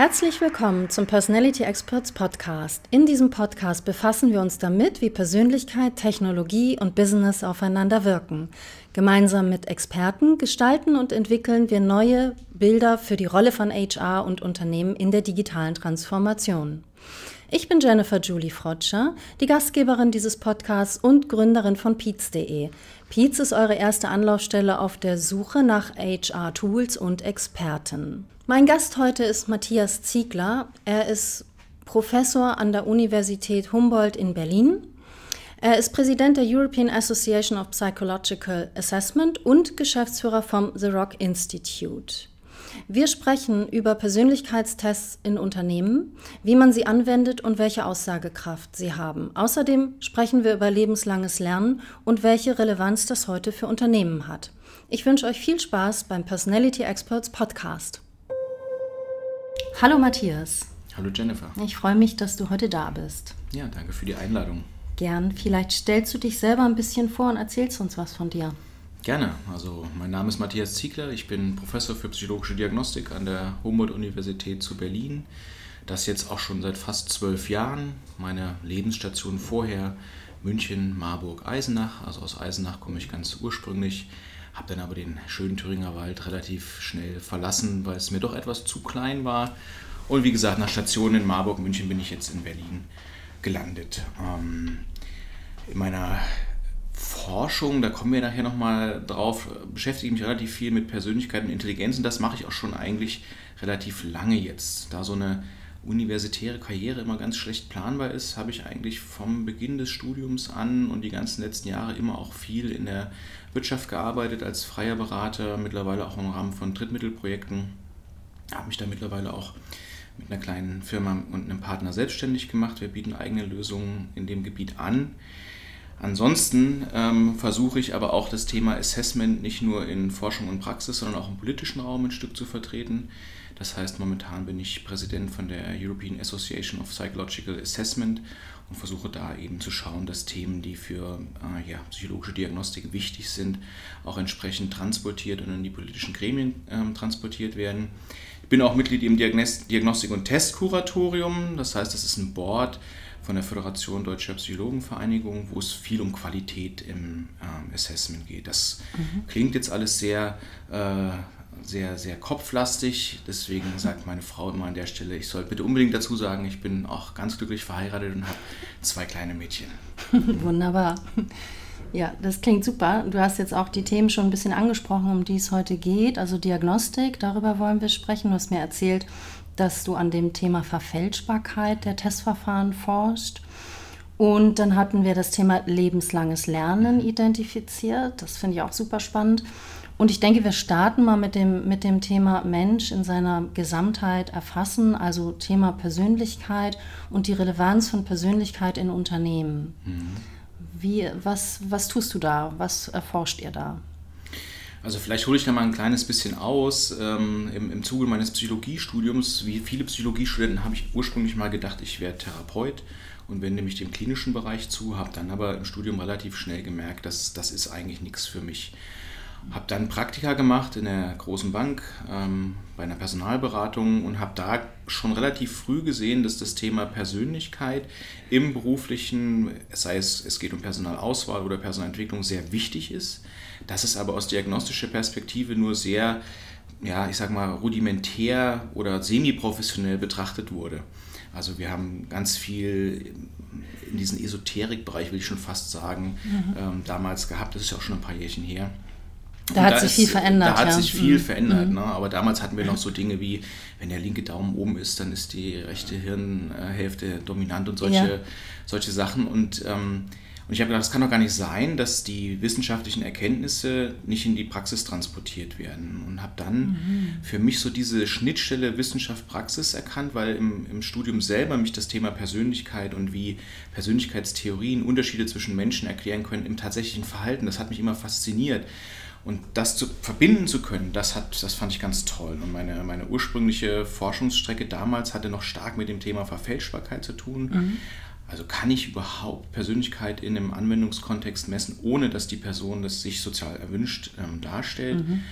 Herzlich willkommen zum Personality Experts Podcast. In diesem Podcast befassen wir uns damit, wie Persönlichkeit, Technologie und Business aufeinander wirken. Gemeinsam mit Experten gestalten und entwickeln wir neue Bilder für die Rolle von HR und Unternehmen in der digitalen Transformation. Ich bin Jennifer Julie Frotscher, die Gastgeberin dieses Podcasts und Gründerin von Peets.de. Peets ist eure erste Anlaufstelle auf der Suche nach HR-Tools und Experten. Mein Gast heute ist Matthias Ziegler. Er ist Professor an der Universität Humboldt in Berlin. Er ist Präsident der European Association of Psychological Assessment und Geschäftsführer vom The Rock Institute. Wir sprechen über Persönlichkeitstests in Unternehmen, wie man sie anwendet und welche Aussagekraft sie haben. Außerdem sprechen wir über lebenslanges Lernen und welche Relevanz das heute für Unternehmen hat. Ich wünsche euch viel Spaß beim Personality Experts Podcast. Hallo Matthias. Hallo Jennifer. Ich freue mich, dass du heute da bist. Ja, danke für die Einladung. Gern. Vielleicht stellst du dich selber ein bisschen vor und erzählst uns was von dir. Gerne. Also mein Name ist Matthias Ziegler. Ich bin Professor für psychologische Diagnostik an der Humboldt-Universität zu Berlin. Das jetzt auch schon seit fast zwölf Jahren. Meine Lebensstation vorher München, Marburg, Eisenach. Also aus Eisenach komme ich ganz ursprünglich habe dann aber den schönen Thüringer Wald relativ schnell verlassen, weil es mir doch etwas zu klein war. Und wie gesagt, nach Stationen in Marburg, München bin ich jetzt in Berlin gelandet. Ähm, in meiner Forschung, da kommen wir nachher nochmal drauf, beschäftige ich mich relativ viel mit Persönlichkeit und Intelligenz und das mache ich auch schon eigentlich relativ lange jetzt. Da so eine universitäre Karriere immer ganz schlecht planbar ist, habe ich eigentlich vom Beginn des Studiums an und die ganzen letzten Jahre immer auch viel in der Wirtschaft gearbeitet als freier Berater, mittlerweile auch im Rahmen von Drittmittelprojekten. Habe mich da mittlerweile auch mit einer kleinen Firma und einem Partner selbstständig gemacht. Wir bieten eigene Lösungen in dem Gebiet an. Ansonsten ähm, versuche ich aber auch das Thema Assessment nicht nur in Forschung und Praxis, sondern auch im politischen Raum ein Stück zu vertreten. Das heißt, momentan bin ich Präsident von der European Association of Psychological Assessment und versuche da eben zu schauen, dass Themen, die für äh, ja, psychologische Diagnostik wichtig sind, auch entsprechend transportiert und in die politischen Gremien äh, transportiert werden. Ich bin auch Mitglied im Diagnostik- und Testkuratorium, das heißt, das ist ein Board von der Föderation Deutscher Psychologenvereinigung, wo es viel um Qualität im äh, Assessment geht. Das mhm. klingt jetzt alles sehr äh, sehr, sehr kopflastig. Deswegen sagt meine Frau immer an der Stelle, ich soll bitte unbedingt dazu sagen, ich bin auch ganz glücklich verheiratet und habe zwei kleine Mädchen. Wunderbar. Ja, das klingt super. Du hast jetzt auch die Themen schon ein bisschen angesprochen, um die es heute geht. Also Diagnostik, darüber wollen wir sprechen. Du hast mir erzählt, dass du an dem Thema Verfälschbarkeit der Testverfahren forschst. Und dann hatten wir das Thema lebenslanges Lernen identifiziert. Das finde ich auch super spannend. Und ich denke, wir starten mal mit dem, mit dem Thema Mensch in seiner Gesamtheit erfassen, also Thema Persönlichkeit und die Relevanz von Persönlichkeit in Unternehmen. Mhm. Wie, was, was tust du da? Was erforscht ihr da? Also vielleicht hole ich da mal ein kleines bisschen aus. Ähm, im, Im Zuge meines Psychologiestudiums, wie viele Psychologiestudenten, habe ich ursprünglich mal gedacht, ich wäre Therapeut und wende mich dem klinischen Bereich zu, habe dann aber im Studium relativ schnell gemerkt, dass das ist eigentlich nichts für mich. Habe dann Praktika gemacht in der großen Bank ähm, bei einer Personalberatung und habe da schon relativ früh gesehen, dass das Thema Persönlichkeit im beruflichen, sei es es geht um Personalauswahl oder Personalentwicklung, sehr wichtig ist. Dass es aber aus diagnostischer Perspektive nur sehr, ja, ich sag mal, rudimentär oder semi-professionell betrachtet wurde. Also wir haben ganz viel in diesen Esoterikbereich, will ich schon fast sagen, mhm. ähm, damals gehabt. Das ist ja auch schon ein paar Jährchen her. Da hat da sich ist, viel verändert. Da hat ja. sich viel mhm. verändert. Mhm. Ne? Aber damals hatten wir noch so Dinge wie, wenn der linke Daumen oben ist, dann ist die rechte Hirnhälfte dominant und solche, ja. solche Sachen. Und, ähm, und ich habe gedacht, das kann doch gar nicht sein, dass die wissenschaftlichen Erkenntnisse nicht in die Praxis transportiert werden. Und habe dann mhm. für mich so diese Schnittstelle Wissenschaft-Praxis erkannt, weil im, im Studium selber mich das Thema Persönlichkeit und wie Persönlichkeitstheorien Unterschiede zwischen Menschen erklären können im tatsächlichen Verhalten, das hat mich immer fasziniert. Und das zu verbinden zu können, das, hat, das fand ich ganz toll. Und meine, meine ursprüngliche Forschungsstrecke damals hatte noch stark mit dem Thema Verfälschbarkeit zu tun. Mhm. Also kann ich überhaupt Persönlichkeit in einem Anwendungskontext messen, ohne dass die Person das sich sozial erwünscht ähm, darstellt? Mhm.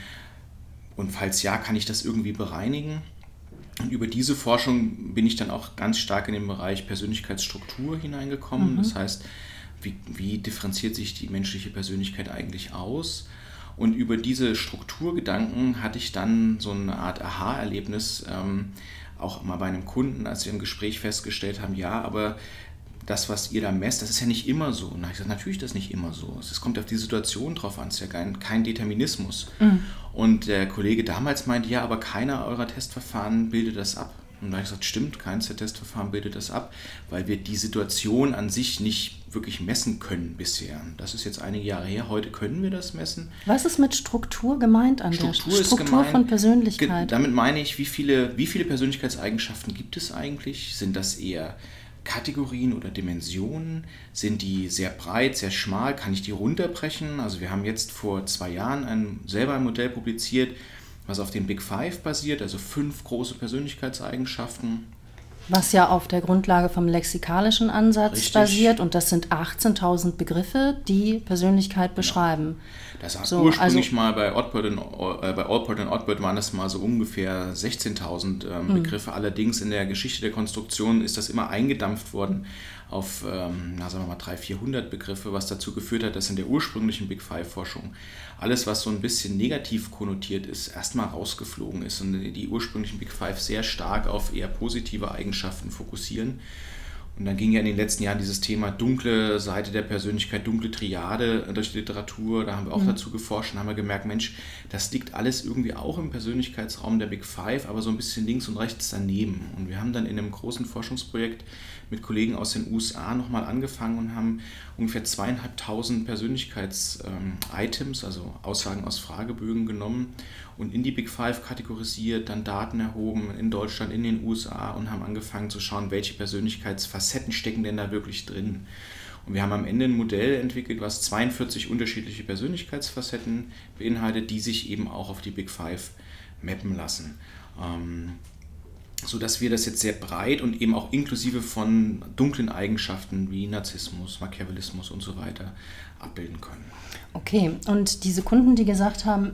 Und falls ja, kann ich das irgendwie bereinigen? Und über diese Forschung bin ich dann auch ganz stark in den Bereich Persönlichkeitsstruktur hineingekommen. Mhm. Das heißt, wie, wie differenziert sich die menschliche Persönlichkeit eigentlich aus? Und über diese Strukturgedanken hatte ich dann so eine Art Aha-Erlebnis, ähm, auch mal bei einem Kunden, als wir im Gespräch festgestellt haben, ja, aber das, was ihr da messt, das ist ja nicht immer so. Und dann habe ich gesagt, natürlich ist das nicht immer so. Es kommt auf die Situation drauf an, es ist ja kein, kein Determinismus. Mhm. Und der Kollege damals meinte, ja, aber keiner eurer Testverfahren bildet das ab. Und da habe ich gesagt, stimmt, keins der Testverfahren bildet das ab, weil wir die Situation an sich nicht wirklich messen können bisher. Das ist jetzt einige Jahre her. Heute können wir das messen. Was ist mit Struktur gemeint an Struktur der Struktur gemeint, von Persönlichkeit? Damit meine ich, wie viele, wie viele Persönlichkeitseigenschaften gibt es eigentlich? Sind das eher Kategorien oder Dimensionen? Sind die sehr breit, sehr schmal? Kann ich die runterbrechen? Also wir haben jetzt vor zwei Jahren ein, selber ein Modell publiziert, was auf den Big Five basiert, also fünf große Persönlichkeitseigenschaften. Was ja auf der Grundlage vom lexikalischen Ansatz Richtig. basiert und das sind 18.000 Begriffe, die Persönlichkeit beschreiben. Das war so, ursprünglich also, mal bei Oddbird und, äh, bei Allport und Oddbird waren das mal so ungefähr 16.000 ähm, mhm. Begriffe. Allerdings in der Geschichte der Konstruktion ist das immer eingedampft worden auf, ähm, na, sagen wir mal, 300, 400 Begriffe, was dazu geführt hat, dass in der ursprünglichen Big Five-Forschung alles, was so ein bisschen negativ konnotiert ist, erstmal rausgeflogen ist und die ursprünglichen Big Five sehr stark auf eher positive Eigenschaften fokussieren. Und dann ging ja in den letzten Jahren dieses Thema dunkle Seite der Persönlichkeit, dunkle Triade durch die Literatur. Da haben wir auch mhm. dazu geforscht und haben wir gemerkt, Mensch, das liegt alles irgendwie auch im Persönlichkeitsraum der Big Five, aber so ein bisschen links und rechts daneben. Und wir haben dann in einem großen Forschungsprojekt mit Kollegen aus den USA nochmal angefangen und haben ungefähr zweieinhalbtausend Persönlichkeits-Items, also Aussagen aus Fragebögen genommen und in die Big Five kategorisiert, dann Daten erhoben in Deutschland, in den USA und haben angefangen zu schauen, welche Persönlichkeitsfacetten stecken denn da wirklich drin. Und wir haben am Ende ein Modell entwickelt, was 42 unterschiedliche Persönlichkeitsfacetten beinhaltet, die sich eben auch auf die Big Five mappen lassen. Ähm, so dass wir das jetzt sehr breit und eben auch inklusive von dunklen Eigenschaften wie Narzissmus, Machiavellismus und so weiter abbilden können. Okay, und diese Kunden, die gesagt haben,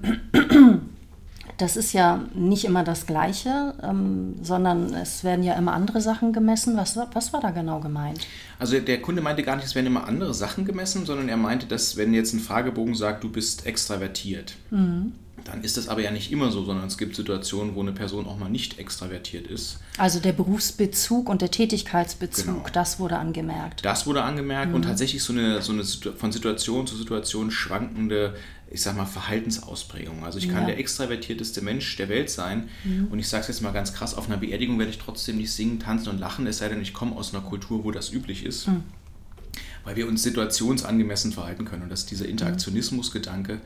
das ist ja nicht immer das Gleiche, ähm, sondern es werden ja immer andere Sachen gemessen. Was, was war da genau gemeint? Also der Kunde meinte gar nicht, es werden immer andere Sachen gemessen, sondern er meinte, dass wenn jetzt ein Fragebogen sagt, du bist extravertiert, mhm dann ist das aber ja nicht immer so, sondern es gibt Situationen, wo eine Person auch mal nicht extravertiert ist. Also der Berufsbezug und der Tätigkeitsbezug, genau. das wurde angemerkt. Das wurde angemerkt mhm. und tatsächlich so eine, so eine von Situation zu Situation schwankende, ich sag mal, Verhaltensausprägung. Also ich kann ja. der extravertierteste Mensch der Welt sein mhm. und ich sage es jetzt mal ganz krass, auf einer Beerdigung werde ich trotzdem nicht singen, tanzen und lachen, es sei denn, ich komme aus einer Kultur, wo das üblich ist. Mhm weil wir uns situationsangemessen verhalten können. Und dass dieser Interaktionismus-Gedanke,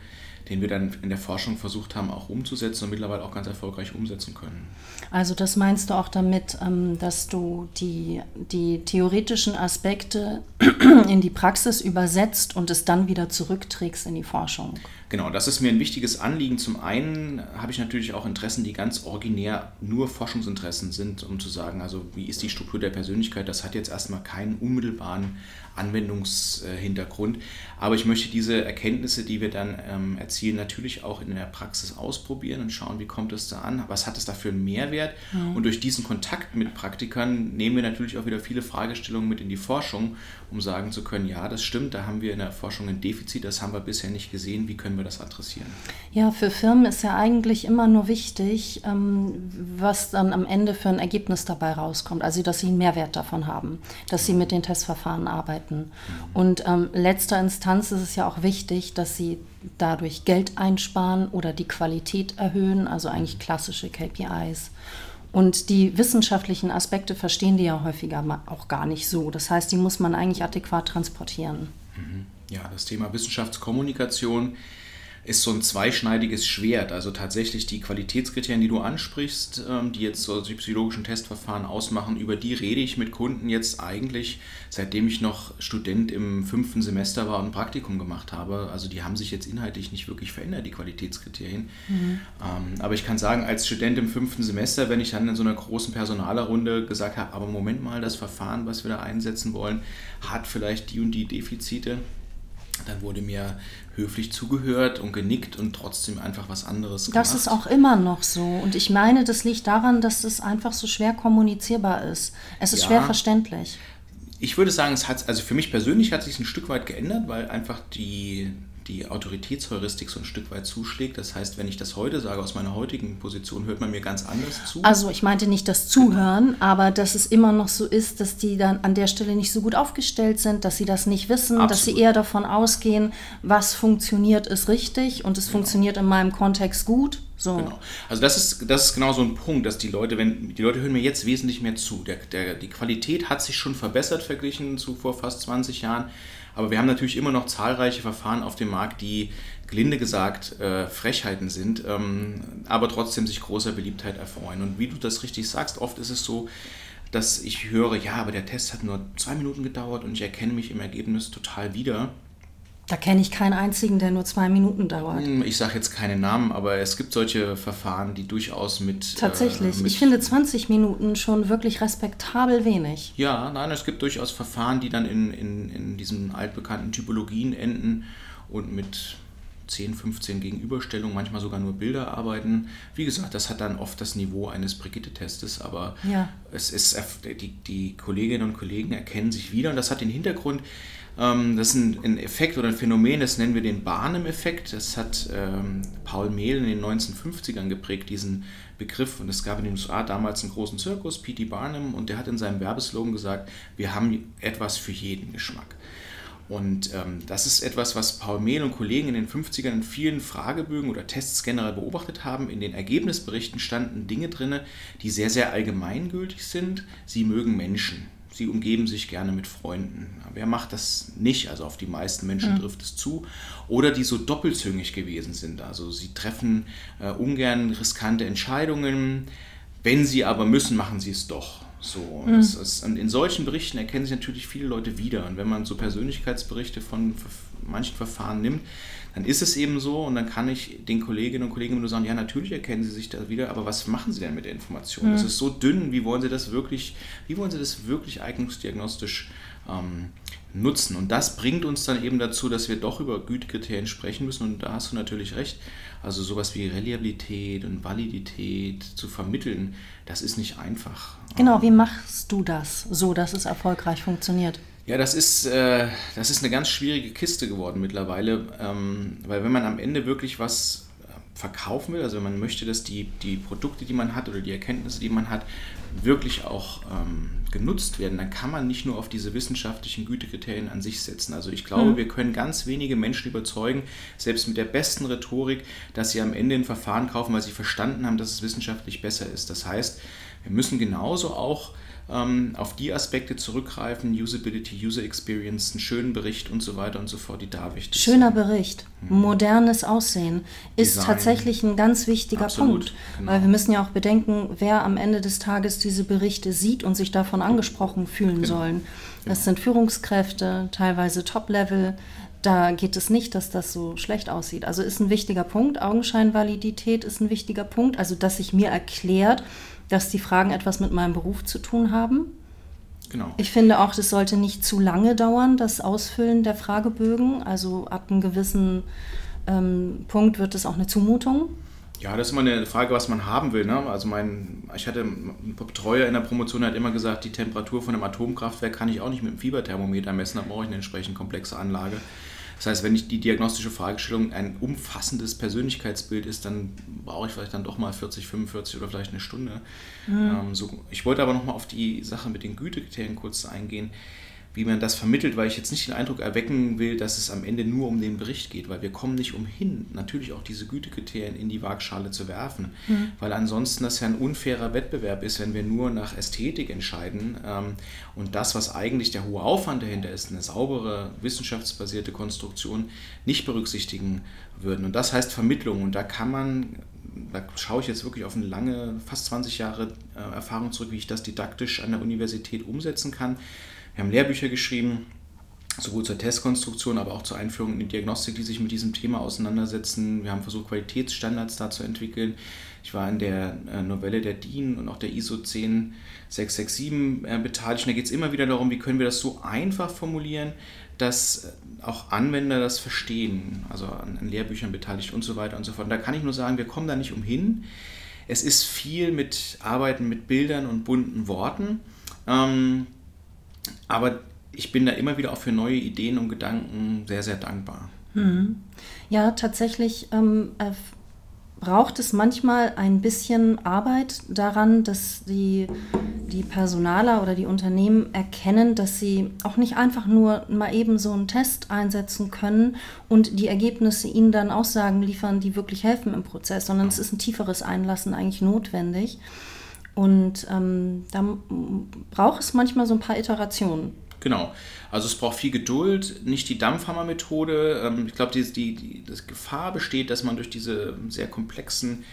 den wir dann in der Forschung versucht haben, auch umzusetzen und mittlerweile auch ganz erfolgreich umsetzen können. Also das meinst du auch damit, ähm, dass du die, die theoretischen Aspekte in die Praxis übersetzt und es dann wieder zurückträgst in die Forschung? Genau, das ist mir ein wichtiges Anliegen. Zum einen habe ich natürlich auch Interessen, die ganz originär nur Forschungsinteressen sind, um zu sagen, also wie ist die Struktur der Persönlichkeit, das hat jetzt erstmal keinen unmittelbaren Anwendungshintergrund. Aber ich möchte diese Erkenntnisse, die wir dann ähm, erzielen, natürlich auch in der Praxis ausprobieren und schauen, wie kommt es da an, was hat es da für einen Mehrwert. Mhm. Und durch diesen Kontakt mit Praktikern nehmen wir natürlich auch wieder viele Fragestellungen mit in die Forschung, um sagen zu können, ja, das stimmt, da haben wir in der Forschung ein Defizit, das haben wir bisher nicht gesehen, wie können wir das adressieren? Ja, für Firmen ist ja eigentlich immer nur wichtig, ähm, was dann am Ende für ein Ergebnis dabei rauskommt, also dass sie einen Mehrwert davon haben, dass sie mit den Testverfahren arbeiten. Mhm. Und ähm, letzter Instanz ist es ja auch wichtig, dass sie dadurch Geld einsparen oder die Qualität erhöhen, also eigentlich klassische KPIs. Und die wissenschaftlichen Aspekte verstehen die ja häufiger auch gar nicht so. Das heißt, die muss man eigentlich adäquat transportieren. Mhm. Ja, das Thema Wissenschaftskommunikation ist so ein zweischneidiges Schwert. Also tatsächlich die Qualitätskriterien, die du ansprichst, ähm, die jetzt so die psychologischen Testverfahren ausmachen, über die rede ich mit Kunden jetzt eigentlich, seitdem ich noch Student im fünften Semester war und ein Praktikum gemacht habe. Also die haben sich jetzt inhaltlich nicht wirklich verändert, die Qualitätskriterien. Mhm. Ähm, aber ich kann sagen, als Student im fünften Semester, wenn ich dann in so einer großen Personalerrunde gesagt habe, aber Moment mal, das Verfahren, was wir da einsetzen wollen, hat vielleicht die und die Defizite dann wurde mir höflich zugehört und genickt und trotzdem einfach was anderes gemacht. Das ist auch immer noch so. Und ich meine, das liegt daran, dass es einfach so schwer kommunizierbar ist. Es ist ja, schwer verständlich. Ich würde sagen, es hat, also für mich persönlich hat sich ein Stück weit geändert, weil einfach die, die Autoritätsheuristik so ein Stück weit zuschlägt. Das heißt, wenn ich das heute sage, aus meiner heutigen Position, hört man mir ganz anders zu. Also ich meinte nicht das Zuhören, aber dass es immer noch so ist, dass die dann an der Stelle nicht so gut aufgestellt sind, dass sie das nicht wissen, Absolut. dass sie eher davon ausgehen, was funktioniert, ist richtig und es genau. funktioniert in meinem Kontext gut. So. Genau. Also das ist, das ist genau so ein Punkt, dass die Leute, wenn die Leute hören mir jetzt wesentlich mehr zu. Der, der, die Qualität hat sich schon verbessert verglichen zu vor fast 20 Jahren. Aber wir haben natürlich immer noch zahlreiche Verfahren auf dem Markt, die gelinde gesagt äh, Frechheiten sind, ähm, aber trotzdem sich großer Beliebtheit erfreuen. Und wie du das richtig sagst, oft ist es so, dass ich höre, ja, aber der Test hat nur zwei Minuten gedauert und ich erkenne mich im Ergebnis total wieder. Da kenne ich keinen einzigen, der nur zwei Minuten dauert. Hm, ich sage jetzt keine Namen, aber es gibt solche Verfahren, die durchaus mit. Tatsächlich. Äh, mit ich finde 20 Minuten schon wirklich respektabel wenig. Ja, nein, es gibt durchaus Verfahren, die dann in, in, in diesen altbekannten Typologien enden und mit 10, 15 Gegenüberstellungen, manchmal sogar nur Bilder arbeiten. Wie gesagt, das hat dann oft das Niveau eines Brigitte-Testes, aber ja. es ist, die, die Kolleginnen und Kollegen erkennen sich wieder und das hat den Hintergrund, das ist ein, ein, Effekt oder ein Phänomen, das nennen wir den Barnum-Effekt. Das hat ähm, Paul Mehl in den 1950ern geprägt, diesen Begriff. Und es gab in den USA damals einen großen Zirkus, P.T. Barnum, und der hat in seinem Werbeslogan gesagt, wir haben etwas für jeden Geschmack. Und ähm, das ist etwas, was Paul Mehl und Kollegen in den 50ern in vielen Fragebögen oder Tests generell beobachtet haben. In den Ergebnisberichten standen Dinge drin, die sehr, sehr allgemeingültig sind. Sie mögen Menschen sie umgeben sich gerne mit Freunden. Wer macht das nicht? Also auf die meisten Menschen mhm. trifft es zu. Oder die so doppelzüngig gewesen sind. Also sie treffen äh, ungern riskante Entscheidungen. Wenn sie aber müssen, machen sie es doch. So, mhm. es, es, in solchen Berichten erkennen sich natürlich viele Leute wieder. Und wenn man so Persönlichkeitsberichte von manchen Verfahren nimmt, dann ist es eben so und dann kann ich den Kolleginnen und Kollegen nur sagen, ja, natürlich erkennen sie sich da wieder, aber was machen sie denn mit der Information? Mhm. Das ist so dünn, wie wollen sie das wirklich, wie wollen sie das wirklich eignungsdiagnostisch ähm, nutzen? Und das bringt uns dann eben dazu, dass wir doch über Gütekriterien sprechen müssen und da hast du natürlich recht. Also sowas wie Reliabilität und Validität zu vermitteln, das ist nicht einfach. Genau, wie machst du das so, dass es erfolgreich funktioniert? Ja, das ist, äh, das ist eine ganz schwierige Kiste geworden mittlerweile, ähm, weil wenn man am Ende wirklich was äh, verkaufen will, also wenn man möchte, dass die, die Produkte, die man hat oder die Erkenntnisse, die man hat, wirklich auch ähm, genutzt werden, dann kann man nicht nur auf diese wissenschaftlichen Gütekriterien an sich setzen. Also ich glaube, mhm. wir können ganz wenige Menschen überzeugen, selbst mit der besten Rhetorik, dass sie am Ende ein Verfahren kaufen, weil sie verstanden haben, dass es wissenschaftlich besser ist. Das heißt, wir müssen genauso auch ähm, auf die Aspekte zurückgreifen, Usability, User Experience, einen schönen Bericht und so weiter und so fort, die da wichtig Schöner sind. Bericht, hm. modernes Aussehen ist Design. tatsächlich ein ganz wichtiger Absolut, Punkt, genau. weil wir müssen ja auch bedenken, wer am Ende des Tages diese Berichte sieht und sich davon angesprochen fühlen genau. sollen. Das genau. sind Führungskräfte, teilweise Top-Level, da geht es nicht, dass das so schlecht aussieht. Also ist ein wichtiger Punkt. Augenscheinvalidität ist ein wichtiger Punkt. Also, dass sich mir erklärt, dass die Fragen etwas mit meinem Beruf zu tun haben. Genau. Ich finde auch, das sollte nicht zu lange dauern, das Ausfüllen der Fragebögen. Also ab einem gewissen ähm, Punkt wird es auch eine Zumutung. Ja, das ist immer eine Frage, was man haben will. Ne? Also mein, ich hatte ein Betreuer in der Promotion hat immer gesagt, die Temperatur von einem Atomkraftwerk kann ich auch nicht mit dem Fieberthermometer messen, da brauche ich eine entsprechend komplexe Anlage. Das heißt, wenn ich die diagnostische Fragestellung ein umfassendes Persönlichkeitsbild ist, dann brauche ich vielleicht dann doch mal 40, 45 oder vielleicht eine Stunde. Mhm. Ähm, so, ich wollte aber nochmal auf die Sache mit den Gütekriterien kurz eingehen wie man das vermittelt, weil ich jetzt nicht den Eindruck erwecken will, dass es am Ende nur um den Bericht geht, weil wir kommen nicht umhin, natürlich auch diese Gütekriterien in die Waagschale zu werfen, mhm. weil ansonsten das ja ein unfairer Wettbewerb ist, wenn wir nur nach Ästhetik entscheiden ähm, und das, was eigentlich der hohe Aufwand dahinter ist, eine saubere, wissenschaftsbasierte Konstruktion, nicht berücksichtigen würden. Und das heißt Vermittlung und da kann man da schaue ich jetzt wirklich auf eine lange, fast 20 Jahre äh, Erfahrung zurück, wie ich das didaktisch an der Universität umsetzen kann. Wir haben Lehrbücher geschrieben, sowohl zur Testkonstruktion, aber auch zur Einführung in die Diagnostik, die sich mit diesem Thema auseinandersetzen. Wir haben versucht, Qualitätsstandards da zu entwickeln. Ich war in der äh, Novelle der DIN und auch der ISO 10667 äh, beteiligt. Und da geht es immer wieder darum, wie können wir das so einfach formulieren, dass äh, auch Anwender das verstehen, also an, Lehrbüchern beteiligt und so weiter und so fort. Und da kann ich nur sagen, wir kommen da nicht umhin. Es ist viel mit Arbeiten mit Bildern und bunten Worten. Ähm, aber ich bin da immer wieder auch für neue Ideen und Gedanken sehr, sehr dankbar. Mhm. Ja, tatsächlich ähm, äh, braucht es manchmal ein bisschen Arbeit daran, dass die, die Personaler oder die Unternehmen erkennen, dass sie auch nicht einfach nur mal eben so einen Test einsetzen können und die Ergebnisse ihnen dann Aussagen liefern, die wirklich helfen im Prozess, sondern es ist ein tieferes Einlassen eigentlich notwendig. Und ähm, da braucht es manchmal so ein paar Iterationen. Genau. Also es braucht viel Geduld, nicht die Dampfhammermethode. Ähm, ich glaube, die, die, die Gefahr besteht, dass man durch diese sehr komplexen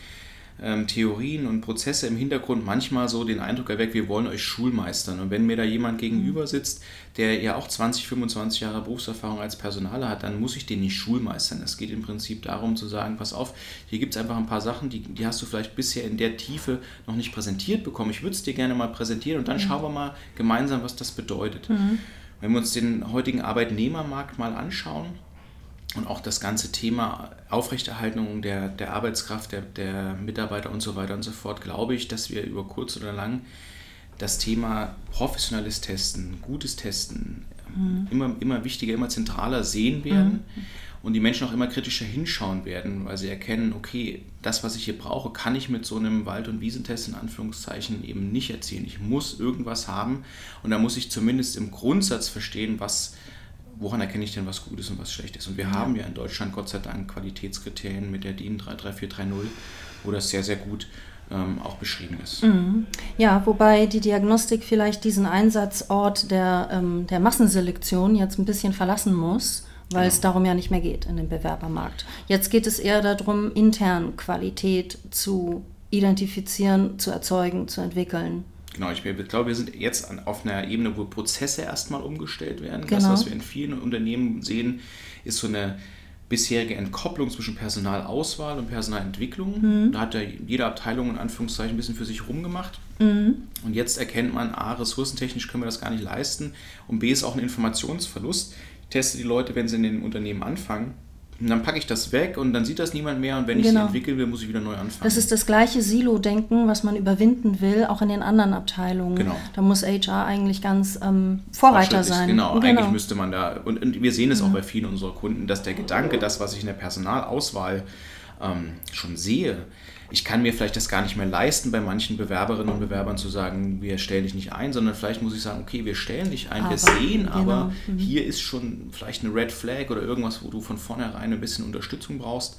ähm, Theorien und Prozesse im Hintergrund manchmal so den Eindruck erweckt, wir wollen euch Schulmeistern. Und wenn mir da jemand gegenüber mhm. sitzt, der ja auch 20, 25 Jahre Berufserfahrung als Personaler hat, dann muss ich den nicht schulmeistern. Es geht im Prinzip darum zu sagen, pass auf, hier gibt es einfach ein paar Sachen, die, die hast du vielleicht bisher in der Tiefe noch nicht präsentiert bekommen. Ich würde es dir gerne mal präsentieren und dann mhm. schauen wir mal gemeinsam, was das bedeutet. Mhm. Wenn wir uns den heutigen Arbeitnehmermarkt mal anschauen, und auch das ganze Thema Aufrechterhaltung der, der Arbeitskraft, der, der Mitarbeiter und so weiter und so fort, glaube ich, dass wir über kurz oder lang das Thema professionelles Testen, gutes Testen mhm. immer, immer wichtiger, immer zentraler sehen werden mhm. und die Menschen auch immer kritischer hinschauen werden, weil sie erkennen, okay, das, was ich hier brauche, kann ich mit so einem Wald- und Wiesentest in Anführungszeichen eben nicht erzielen. Ich muss irgendwas haben und da muss ich zumindest im Grundsatz verstehen, was woran erkenne ich denn, was gut ist und was schlecht ist? Und wir ja. haben ja in Deutschland Gott sei Dank Qualitätskriterien mit der DIN 33430, wo das sehr, sehr gut ähm, auch beschrieben ist. Mhm. Ja, wobei die Diagnostik vielleicht diesen Einsatzort der, ähm, der Massenselektion jetzt ein bisschen verlassen muss, weil genau. es darum ja nicht mehr geht in dem Bewerbermarkt. Jetzt geht es eher darum, intern Qualität zu identifizieren, zu erzeugen, zu entwickeln. Genau, ich glaube, wir sind jetzt auf einer Ebene, wo Prozesse erstmal umgestellt werden. Genau. Das, was wir in vielen Unternehmen sehen, ist so eine bisherige Entkopplung zwischen Personalauswahl und Personalentwicklung. Mhm. Da hat ja jede Abteilung in Anführungszeichen ein bisschen für sich rumgemacht. Mhm. Und jetzt erkennt man, A, ressourcentechnisch können wir das gar nicht leisten und B, ist auch ein Informationsverlust. Ich teste die Leute, wenn sie in den Unternehmen anfangen, und dann packe ich das weg und dann sieht das niemand mehr und wenn ich genau. sie entwickeln will, muss ich wieder neu anfangen. Das ist das gleiche Silo-Denken, was man überwinden will, auch in den anderen Abteilungen. Genau. Da muss HR eigentlich ganz ähm, Vorreiter sein. Genau, genau, eigentlich müsste man da, und, und wir sehen es ja. auch bei vielen unserer Kunden, dass der Gedanke, das, was ich in der Personalauswahl ähm, schon sehe, ich kann mir vielleicht das gar nicht mehr leisten, bei manchen Bewerberinnen und Bewerbern zu sagen, wir stellen dich nicht ein, sondern vielleicht muss ich sagen, okay, wir stellen dich ein, aber, wir sehen genau. aber, mhm. hier ist schon vielleicht eine Red Flag oder irgendwas, wo du von vornherein ein bisschen Unterstützung brauchst.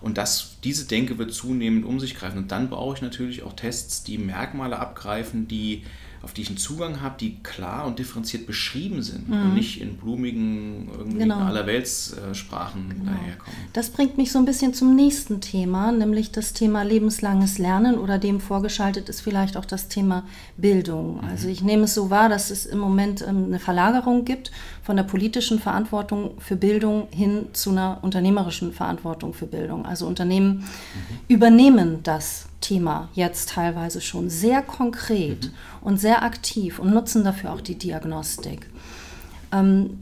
Und das, diese Denke wird zunehmend um sich greifen. Und dann brauche ich natürlich auch Tests, die Merkmale abgreifen, die auf die ich einen Zugang habe, die klar und differenziert beschrieben sind mhm. und nicht in blumigen, irgendwie genau. allerweltssprachen genau. daherkommen. Das bringt mich so ein bisschen zum nächsten Thema, nämlich das Thema lebenslanges Lernen oder dem vorgeschaltet ist vielleicht auch das Thema Bildung. Mhm. Also ich nehme es so wahr, dass es im Moment ähm, eine Verlagerung gibt von der politischen Verantwortung für Bildung hin zu einer unternehmerischen Verantwortung für Bildung. Also Unternehmen mhm. übernehmen das Thema jetzt teilweise schon sehr konkret mhm. und sehr aktiv und nutzen dafür auch die Diagnostik. Ähm,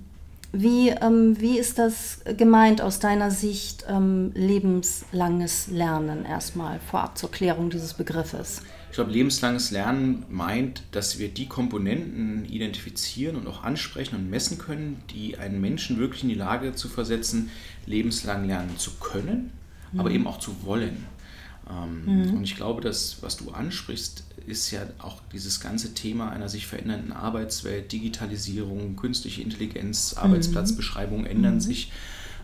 wie, ähm, wie ist das gemeint aus deiner Sicht, ähm, lebenslanges Lernen erstmal vorab zur Klärung dieses Begriffes? Ich glaube, lebenslanges Lernen meint, dass wir die Komponenten identifizieren und auch ansprechen und messen können, die einen Menschen wirklich in die Lage zu versetzen, lebenslang lernen zu können, mhm. aber eben auch zu wollen. Ähm, mhm. Und ich glaube, dass was du ansprichst, ist ja auch dieses ganze Thema einer sich verändernden Arbeitswelt, Digitalisierung, künstliche Intelligenz, Arbeitsplatzbeschreibungen ändern mhm. sich.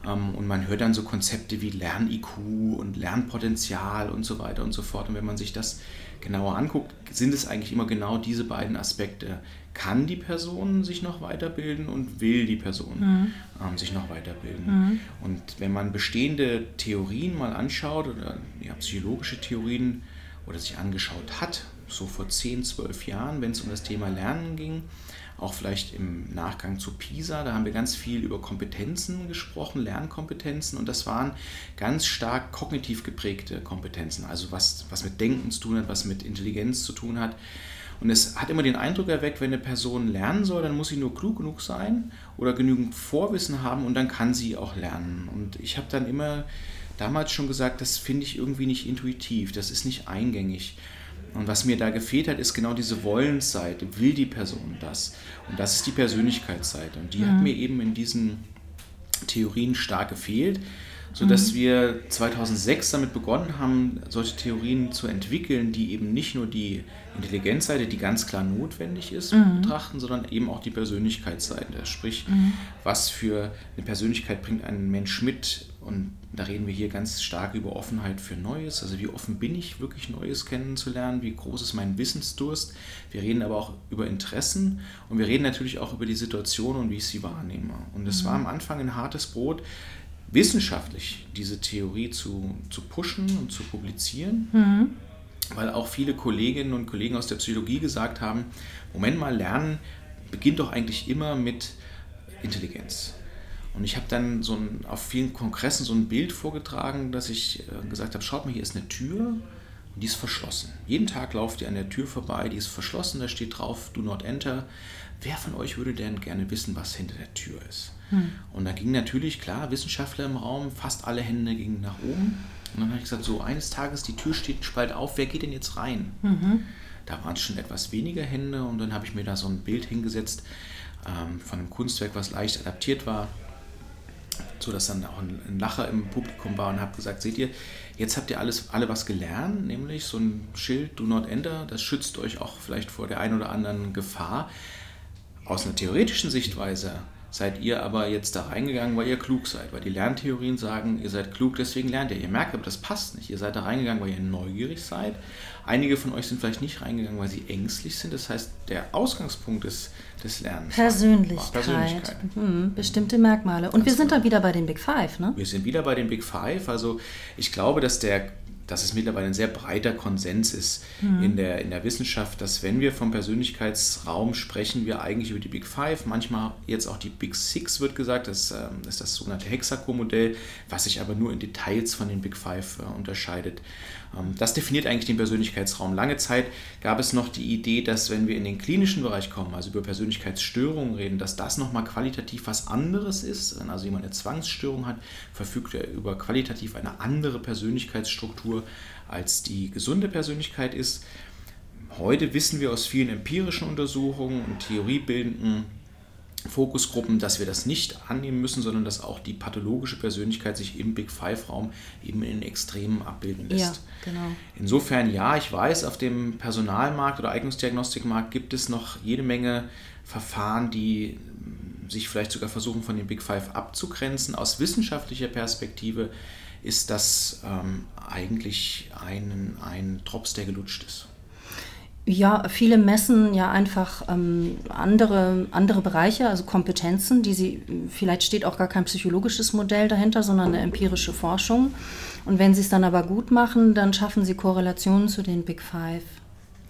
Ähm, und man hört dann so Konzepte wie Lern-IQ und Lernpotenzial und so weiter und so fort. Und wenn man sich das genauer anguckt, sind es eigentlich immer genau diese beiden Aspekte. Kann die Person sich noch weiterbilden und will die Person mhm. ähm, sich noch weiterbilden? Mhm. Und wenn man bestehende Theorien mal anschaut oder ja, psychologische Theorien oder sich angeschaut hat, so vor 10, 12 Jahren, wenn es um das Thema Lernen ging, auch vielleicht im Nachgang zu PISA. Da haben wir ganz viel über Kompetenzen gesprochen, Lernkompetenzen und das waren ganz stark kognitiv geprägte Kompetenzen, also was, was mit Denken zu tun hat, was mit Intelligenz zu tun hat. Und es hat immer den Eindruck erweckt, wenn eine Person lernen soll, dann muss sie nur klug genug sein oder genügend Vorwissen haben und dann kann sie auch lernen. Und ich habe dann immer damals schon gesagt, das finde ich irgendwie nicht intuitiv, das ist nicht eingängig. Und was mir da gefehlt hat, ist genau diese Wollensseite. Will die Person das? Und das ist die Persönlichkeitsseite. Und die mhm. hat mir eben in diesen Theorien stark gefehlt sodass mhm. wir 2006 damit begonnen haben, solche Theorien zu entwickeln, die eben nicht nur die Intelligenzseite, die ganz klar notwendig ist, mhm. betrachten, sondern eben auch die Persönlichkeitsseite. Sprich, mhm. was für eine Persönlichkeit bringt ein Mensch mit? Und da reden wir hier ganz stark über Offenheit für Neues. Also wie offen bin ich, wirklich Neues kennenzulernen? Wie groß ist mein Wissensdurst? Wir reden aber auch über Interessen und wir reden natürlich auch über die Situation und wie ich sie wahrnehme. Und es mhm. war am Anfang ein hartes Brot, wissenschaftlich diese Theorie zu, zu pushen und zu publizieren, mhm. weil auch viele Kolleginnen und Kollegen aus der Psychologie gesagt haben, Moment mal, Lernen beginnt doch eigentlich immer mit Intelligenz. Und ich habe dann so ein, auf vielen Kongressen so ein Bild vorgetragen, dass ich äh, gesagt habe, schaut mal, hier ist eine Tür und die ist verschlossen. Jeden Tag lauft ihr an der Tür vorbei, die ist verschlossen, da steht drauf, do not enter. Wer von euch würde denn gerne wissen, was hinter der Tür ist? Hm. Und da ging natürlich, klar, Wissenschaftler im Raum, fast alle Hände gingen nach oben. Und dann habe ich gesagt, so eines Tages, die Tür steht Spalt auf, wer geht denn jetzt rein? Mhm. Da waren es schon etwas weniger Hände und dann habe ich mir da so ein Bild hingesetzt ähm, von einem Kunstwerk, was leicht adaptiert war, so dass dann auch ein, Lacher im Publikum war und habe gesagt, seht ihr, jetzt habt ihr alles, alle was gelernt, nämlich so ein Schild Do Not Enter, das schützt euch auch vielleicht vor der einen oder anderen Gefahr. Aus einer theoretischen Sichtweise seid ihr aber jetzt da reingegangen, weil ihr klug seid, weil die Lerntheorien sagen, ihr seid klug, deswegen lernt ihr. Ihr merkt aber, das passt nicht. Ihr seid da reingegangen, weil ihr neugierig seid. Einige von euch sind vielleicht nicht reingegangen, weil sie ängstlich sind. Das heißt, der Ausgangspunkt des, des Lernens Persönlichkeit, Persönlichkeit. Hm, bestimmte Merkmale. Und Ganz wir sind genau. dann wieder bei den Big Five, ne? Wir sind wieder bei den Big Five. Also ich glaube, dass der dass es mittlerweile ein sehr breiter Konsens ist mhm. in, der, in der Wissenschaft, dass wenn wir vom Persönlichkeitsraum sprechen, wir eigentlich über die Big Five, manchmal jetzt auch die Big Six wird gesagt, das ähm, ist das sogenannte Hexaco-Modell, was sich aber nur in Details von den Big Five äh, unterscheidet. Ähm, das definiert eigentlich den Persönlichkeitsraum. Lange Zeit gab es noch die Idee, dass wenn wir in den klinischen Bereich kommen, also über Persönlichkeitsstörungen reden, dass das nochmal qualitativ was anderes ist. Wenn also jemand eine Zwangsstörung hat, verfügt er über qualitativ eine andere Persönlichkeitsstruktur, als die gesunde Persönlichkeit ist. Heute wissen wir aus vielen empirischen Untersuchungen und theoriebildenden Fokusgruppen, dass wir das nicht annehmen müssen, sondern dass auch die pathologische Persönlichkeit sich im Big Five-Raum eben in Extremen abbilden lässt. Ja, genau. Insofern ja, ich weiß, auf dem Personalmarkt oder Eignungsdiagnostikmarkt gibt es noch jede Menge Verfahren, die sich vielleicht sogar versuchen, von den Big Five abzugrenzen. Aus wissenschaftlicher Perspektive ist das ähm, eigentlich ein, ein Drops, der gelutscht ist. Ja, viele messen ja einfach ähm, andere, andere Bereiche, also Kompetenzen, die sie, vielleicht steht auch gar kein psychologisches Modell dahinter, sondern eine empirische Forschung. Und wenn sie es dann aber gut machen, dann schaffen sie Korrelationen zu den Big Five.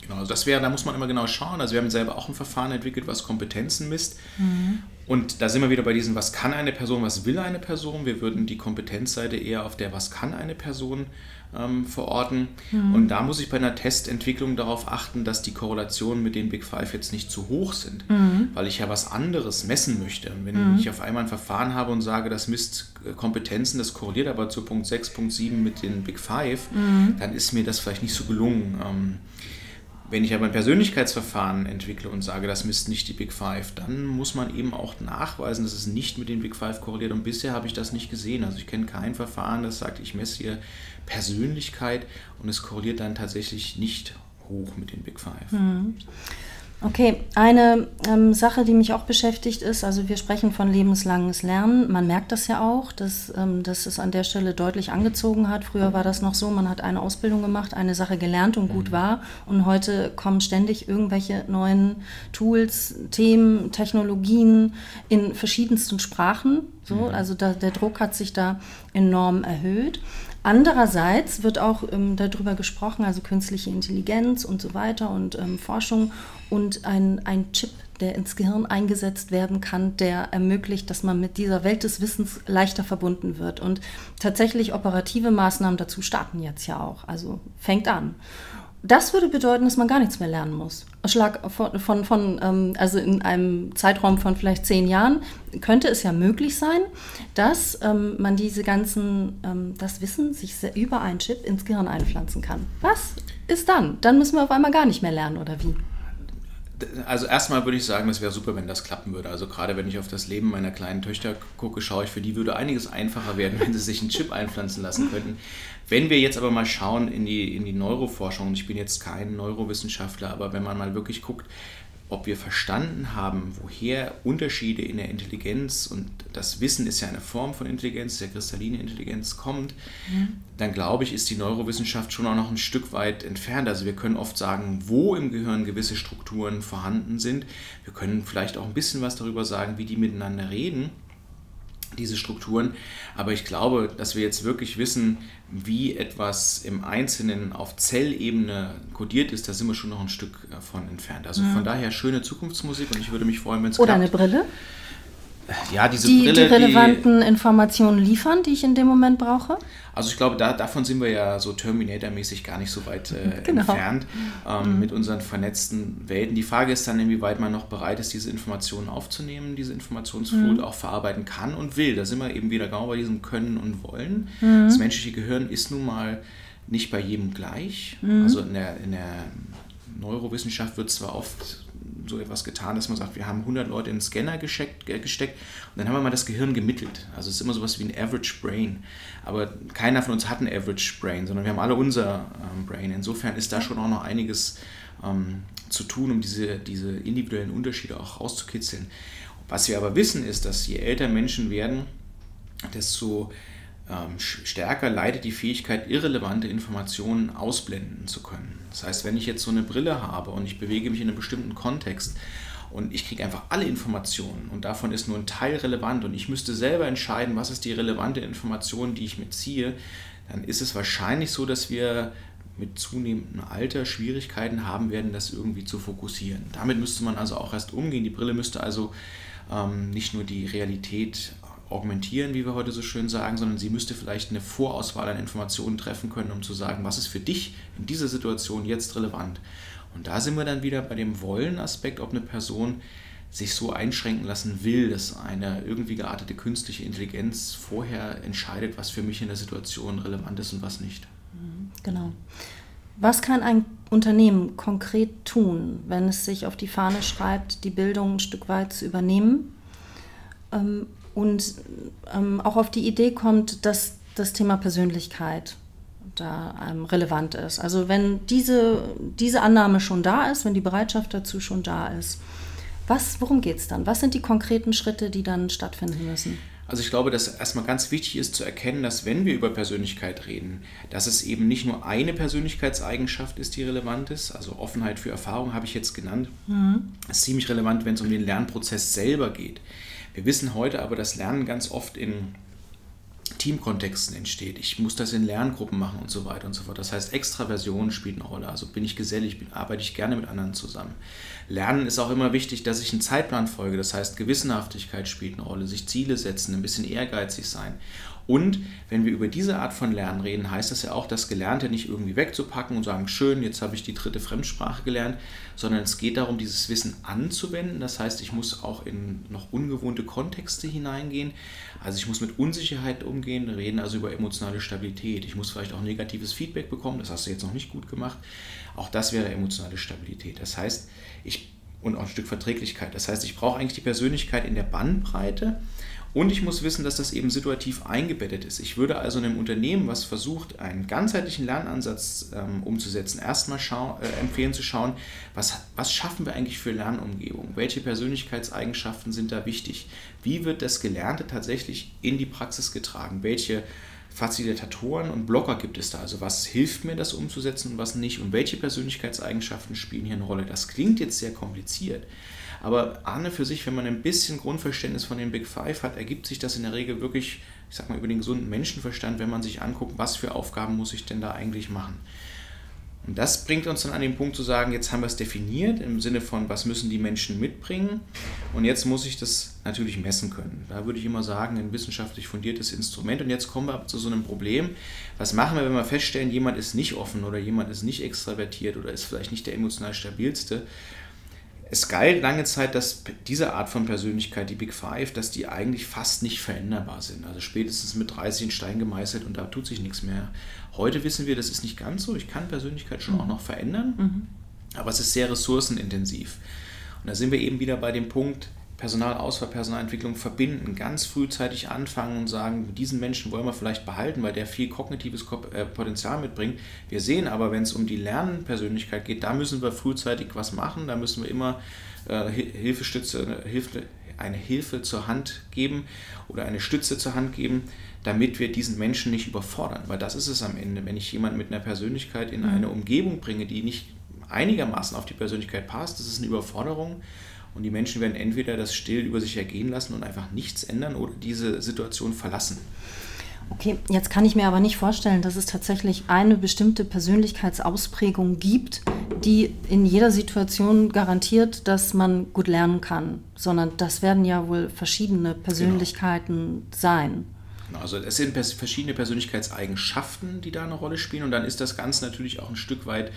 Genau, also das wäre, da muss man immer genau schauen. Also wir haben selber auch ein Verfahren entwickelt, was Kompetenzen misst. Mhm. Und da sind wir wieder bei diesem, was kann eine Person, was will eine Person. Wir würden die Kompetenzseite eher auf der, was kann eine Person ähm, verorten. Mhm. Und da muss ich bei einer Testentwicklung darauf achten, dass die Korrelationen mit den Big Five jetzt nicht zu hoch sind, mhm. weil ich ja was anderes messen möchte. Wenn mhm. ich auf einmal ein Verfahren habe und sage, das misst äh, Kompetenzen, das korreliert aber zu Punkt 6, Punkt 7 mit den Big Five, mhm. dann ist mir das vielleicht nicht so gelungen. Ähm, wenn ich aber ein Persönlichkeitsverfahren entwickle und sage, das misst nicht die Big Five, dann muss man eben auch nachweisen, dass es nicht mit den Big Five korreliert. Und bisher habe ich das nicht gesehen. Also ich kenne kein Verfahren, das sagt, ich messe hier Persönlichkeit und es korreliert dann tatsächlich nicht hoch mit den Big Five. Mhm. Okay, eine ähm, Sache, die mich auch beschäftigt ist, also wir sprechen von lebenslanges Lernen. Man merkt das ja auch, dass, ähm, dass es an der Stelle deutlich angezogen hat. Früher war das noch so, man hat eine Ausbildung gemacht, eine Sache gelernt und gut mhm. war. Und heute kommen ständig irgendwelche neuen Tools, Themen, Technologien in verschiedensten Sprachen. So, mhm. also da, der Druck hat sich da enorm erhöht. Andererseits wird auch ähm, darüber gesprochen, also künstliche Intelligenz und so weiter und ähm, Forschung und ein, ein Chip, der ins Gehirn eingesetzt werden kann, der ermöglicht, dass man mit dieser Welt des Wissens leichter verbunden wird. Und tatsächlich operative Maßnahmen dazu starten jetzt ja auch. Also fängt an. Das würde bedeuten, dass man gar nichts mehr lernen muss. Schlag von, von, von ähm, also in einem Zeitraum von vielleicht zehn Jahren könnte es ja möglich sein, dass ähm, man diese ganzen, ähm, das Wissen sich über einen Chip ins Gehirn einpflanzen kann. Was ist dann? Dann müssen wir auf einmal gar nicht mehr lernen, oder wie? also erstmal würde ich sagen, es wäre super, wenn das klappen würde. Also gerade wenn ich auf das Leben meiner kleinen Töchter gucke, schaue ich, für die würde einiges einfacher werden, wenn sie sich einen Chip einpflanzen lassen könnten. Wenn wir jetzt aber mal schauen in die, in die Neuroforschung, und ich bin jetzt kein Neurowissenschaftler, aber wenn man mal wirklich guckt, ob wir verstanden haben, woher Unterschiede in der Intelligenz und das Wissen ist ja eine Form von Intelligenz, der kristalline Intelligenz kommt, mhm. dann glaube ich, ist die Neurowissenschaft schon auch noch ein Stück weit entfernt. Also wir können oft sagen, wo im Gehirn gewisse Strukturen vorhanden sind. Wir können vielleicht auch ein bisschen was darüber sagen, wie die miteinander reden diese Strukturen. Aber ich glaube, dass wir jetzt wirklich wissen, wie etwas im Einzelnen auf Zellebene kodiert ist, da sind wir schon noch ein Stück davon entfernt. Also mhm. von daher schöne Zukunftsmusik und ich würde mich freuen, wenn es Oder klappt. eine Brille? Ja, diese die, Brille. Die relevanten die, Informationen liefern, die ich in dem Moment brauche? Also ich glaube, da, davon sind wir ja so Terminator-mäßig gar nicht so weit äh, genau. entfernt ähm, mhm. mit unseren vernetzten Welten. Die Frage ist dann, inwieweit man noch bereit ist, diese Informationen aufzunehmen, diese Informationsflut mhm. auch verarbeiten kann und will. Da sind wir eben wieder genau bei diesem Können und Wollen. Mhm. Das menschliche Gehirn ist nun mal nicht bei jedem gleich. Mhm. Also in der, in der Neurowissenschaft wird zwar oft so etwas getan, dass man sagt, wir haben 100 Leute in den Scanner gesteckt, gesteckt und dann haben wir mal das Gehirn gemittelt. Also es ist immer so was wie ein Average Brain. Aber keiner von uns hat ein Average Brain, sondern wir haben alle unser ähm, Brain. Insofern ist da schon auch noch einiges ähm, zu tun, um diese, diese individuellen Unterschiede auch rauszukitzeln. Was wir aber wissen, ist, dass je älter Menschen werden, desto stärker leidet die Fähigkeit, irrelevante Informationen ausblenden zu können. Das heißt, wenn ich jetzt so eine Brille habe und ich bewege mich in einem bestimmten Kontext und ich kriege einfach alle Informationen und davon ist nur ein Teil relevant und ich müsste selber entscheiden, was ist die relevante Information, die ich mir ziehe, dann ist es wahrscheinlich so, dass wir mit zunehmendem Alter Schwierigkeiten haben werden, das irgendwie zu fokussieren. Damit müsste man also auch erst umgehen. Die Brille müsste also ähm, nicht nur die Realität augmentieren, wie wir heute so schön sagen, sondern sie müsste vielleicht eine Vorauswahl an Informationen treffen können, um zu sagen, was ist für dich in dieser Situation jetzt relevant. Und da sind wir dann wieder bei dem Wollen-Aspekt, ob eine Person sich so einschränken lassen will, dass eine irgendwie geartete künstliche Intelligenz vorher entscheidet, was für mich in der Situation relevant ist und was nicht. Mhm, genau. Was kann ein Unternehmen konkret tun, wenn es sich auf die Fahne schreibt, die Bildung ein Stück weit zu übernehmen? Und ähm, auch auf die Idee kommt, dass das Thema Persönlichkeit da ähm, relevant ist. Also wenn diese, diese Annahme schon da ist, wenn die Bereitschaft dazu schon da ist, was, worum geht es dann? Was sind die konkreten Schritte, die dann stattfinden müssen? Also ich glaube, dass erstmal ganz wichtig ist zu erkennen, dass wenn wir über Persönlichkeit reden, dass es eben nicht nur eine Persönlichkeitseigenschaft ist, die relevant ist. Also Offenheit für Erfahrung habe ich jetzt genannt. Mhm. Das ist ziemlich relevant, wenn es um den Lernprozess selber geht. Wir wissen heute aber, dass Lernen ganz oft in Teamkontexten entsteht. Ich muss das in Lerngruppen machen und so weiter und so fort. Das heißt, Extraversion spielt eine Rolle. Also bin ich gesellig, bin, arbeite ich gerne mit anderen zusammen. Lernen ist auch immer wichtig, dass ich einen Zeitplan folge. Das heißt, Gewissenhaftigkeit spielt eine Rolle, sich Ziele setzen, ein bisschen ehrgeizig sein. Und wenn wir über diese Art von Lernen reden, heißt das ja auch, das Gelernte nicht irgendwie wegzupacken und sagen, schön, jetzt habe ich die dritte Fremdsprache gelernt, sondern es geht darum, dieses Wissen anzuwenden. Das heißt, ich muss auch in noch ungewohnte Kontexte hineingehen. Also ich muss mit Unsicherheit umgehen, reden also über emotionale Stabilität. Ich muss vielleicht auch negatives Feedback bekommen, das hast du jetzt noch nicht gut gemacht. Auch das wäre emotionale Stabilität. Das heißt, ich und auch ein Stück Verträglichkeit. Das heißt, ich brauche eigentlich die Persönlichkeit in der Bandbreite und ich muss wissen, dass das eben situativ eingebettet ist. Ich würde also einem Unternehmen, was versucht, einen ganzheitlichen Lernansatz ähm, umzusetzen, erstmal äh, empfehlen zu schauen, was, was schaffen wir eigentlich für Lernumgebung? Welche Persönlichkeitseigenschaften sind da wichtig? Wie wird das Gelernte tatsächlich in die Praxis getragen? Welche Facilitatoren und Blocker gibt es da? Also was hilft mir, das umzusetzen und was nicht? Und welche Persönlichkeitseigenschaften spielen hier eine Rolle? Das klingt jetzt sehr kompliziert. Aber Arne für sich, wenn man ein bisschen Grundverständnis von den Big Five hat, ergibt sich das in der Regel wirklich, ich sag mal, über den gesunden Menschenverstand, wenn man sich anguckt, was für Aufgaben muss ich denn da eigentlich machen. Und das bringt uns dann an den Punkt zu sagen, jetzt haben wir es definiert im Sinne von, was müssen die Menschen mitbringen und jetzt muss ich das natürlich messen können. Da würde ich immer sagen, ein wissenschaftlich fundiertes Instrument. Und jetzt kommen wir zu so einem Problem. Was machen wir, wenn wir feststellen, jemand ist nicht offen oder jemand ist nicht extravertiert oder ist vielleicht nicht der emotional stabilste? Es galt lange Zeit, dass diese Art von Persönlichkeit, die Big Five, dass die eigentlich fast nicht veränderbar sind. Also spätestens mit 30 in Stein gemeißelt und da tut sich nichts mehr. Heute wissen wir, das ist nicht ganz so. Ich kann Persönlichkeit schon auch noch verändern, mhm. aber es ist sehr ressourcenintensiv. Und da sind wir eben wieder bei dem Punkt, Personalauswahl, Personalentwicklung verbinden, ganz frühzeitig anfangen und sagen, diesen Menschen wollen wir vielleicht behalten, weil der viel kognitives äh, Potenzial mitbringt. Wir sehen aber, wenn es um die Lernpersönlichkeit geht, da müssen wir frühzeitig was machen, da müssen wir immer äh, Hilfestütze, Hilfe, eine Hilfe zur Hand geben oder eine Stütze zur Hand geben, damit wir diesen Menschen nicht überfordern. Weil das ist es am Ende, wenn ich jemanden mit einer Persönlichkeit in mhm. eine Umgebung bringe, die nicht einigermaßen auf die Persönlichkeit passt, das ist eine Überforderung und die Menschen werden entweder das still über sich ergehen lassen und einfach nichts ändern oder diese Situation verlassen. Okay, jetzt kann ich mir aber nicht vorstellen, dass es tatsächlich eine bestimmte Persönlichkeitsausprägung gibt, die in jeder Situation garantiert, dass man gut lernen kann, sondern das werden ja wohl verschiedene Persönlichkeiten genau. sein. Genau, also es sind verschiedene Persönlichkeitseigenschaften, die da eine Rolle spielen und dann ist das Ganze natürlich auch ein Stück weit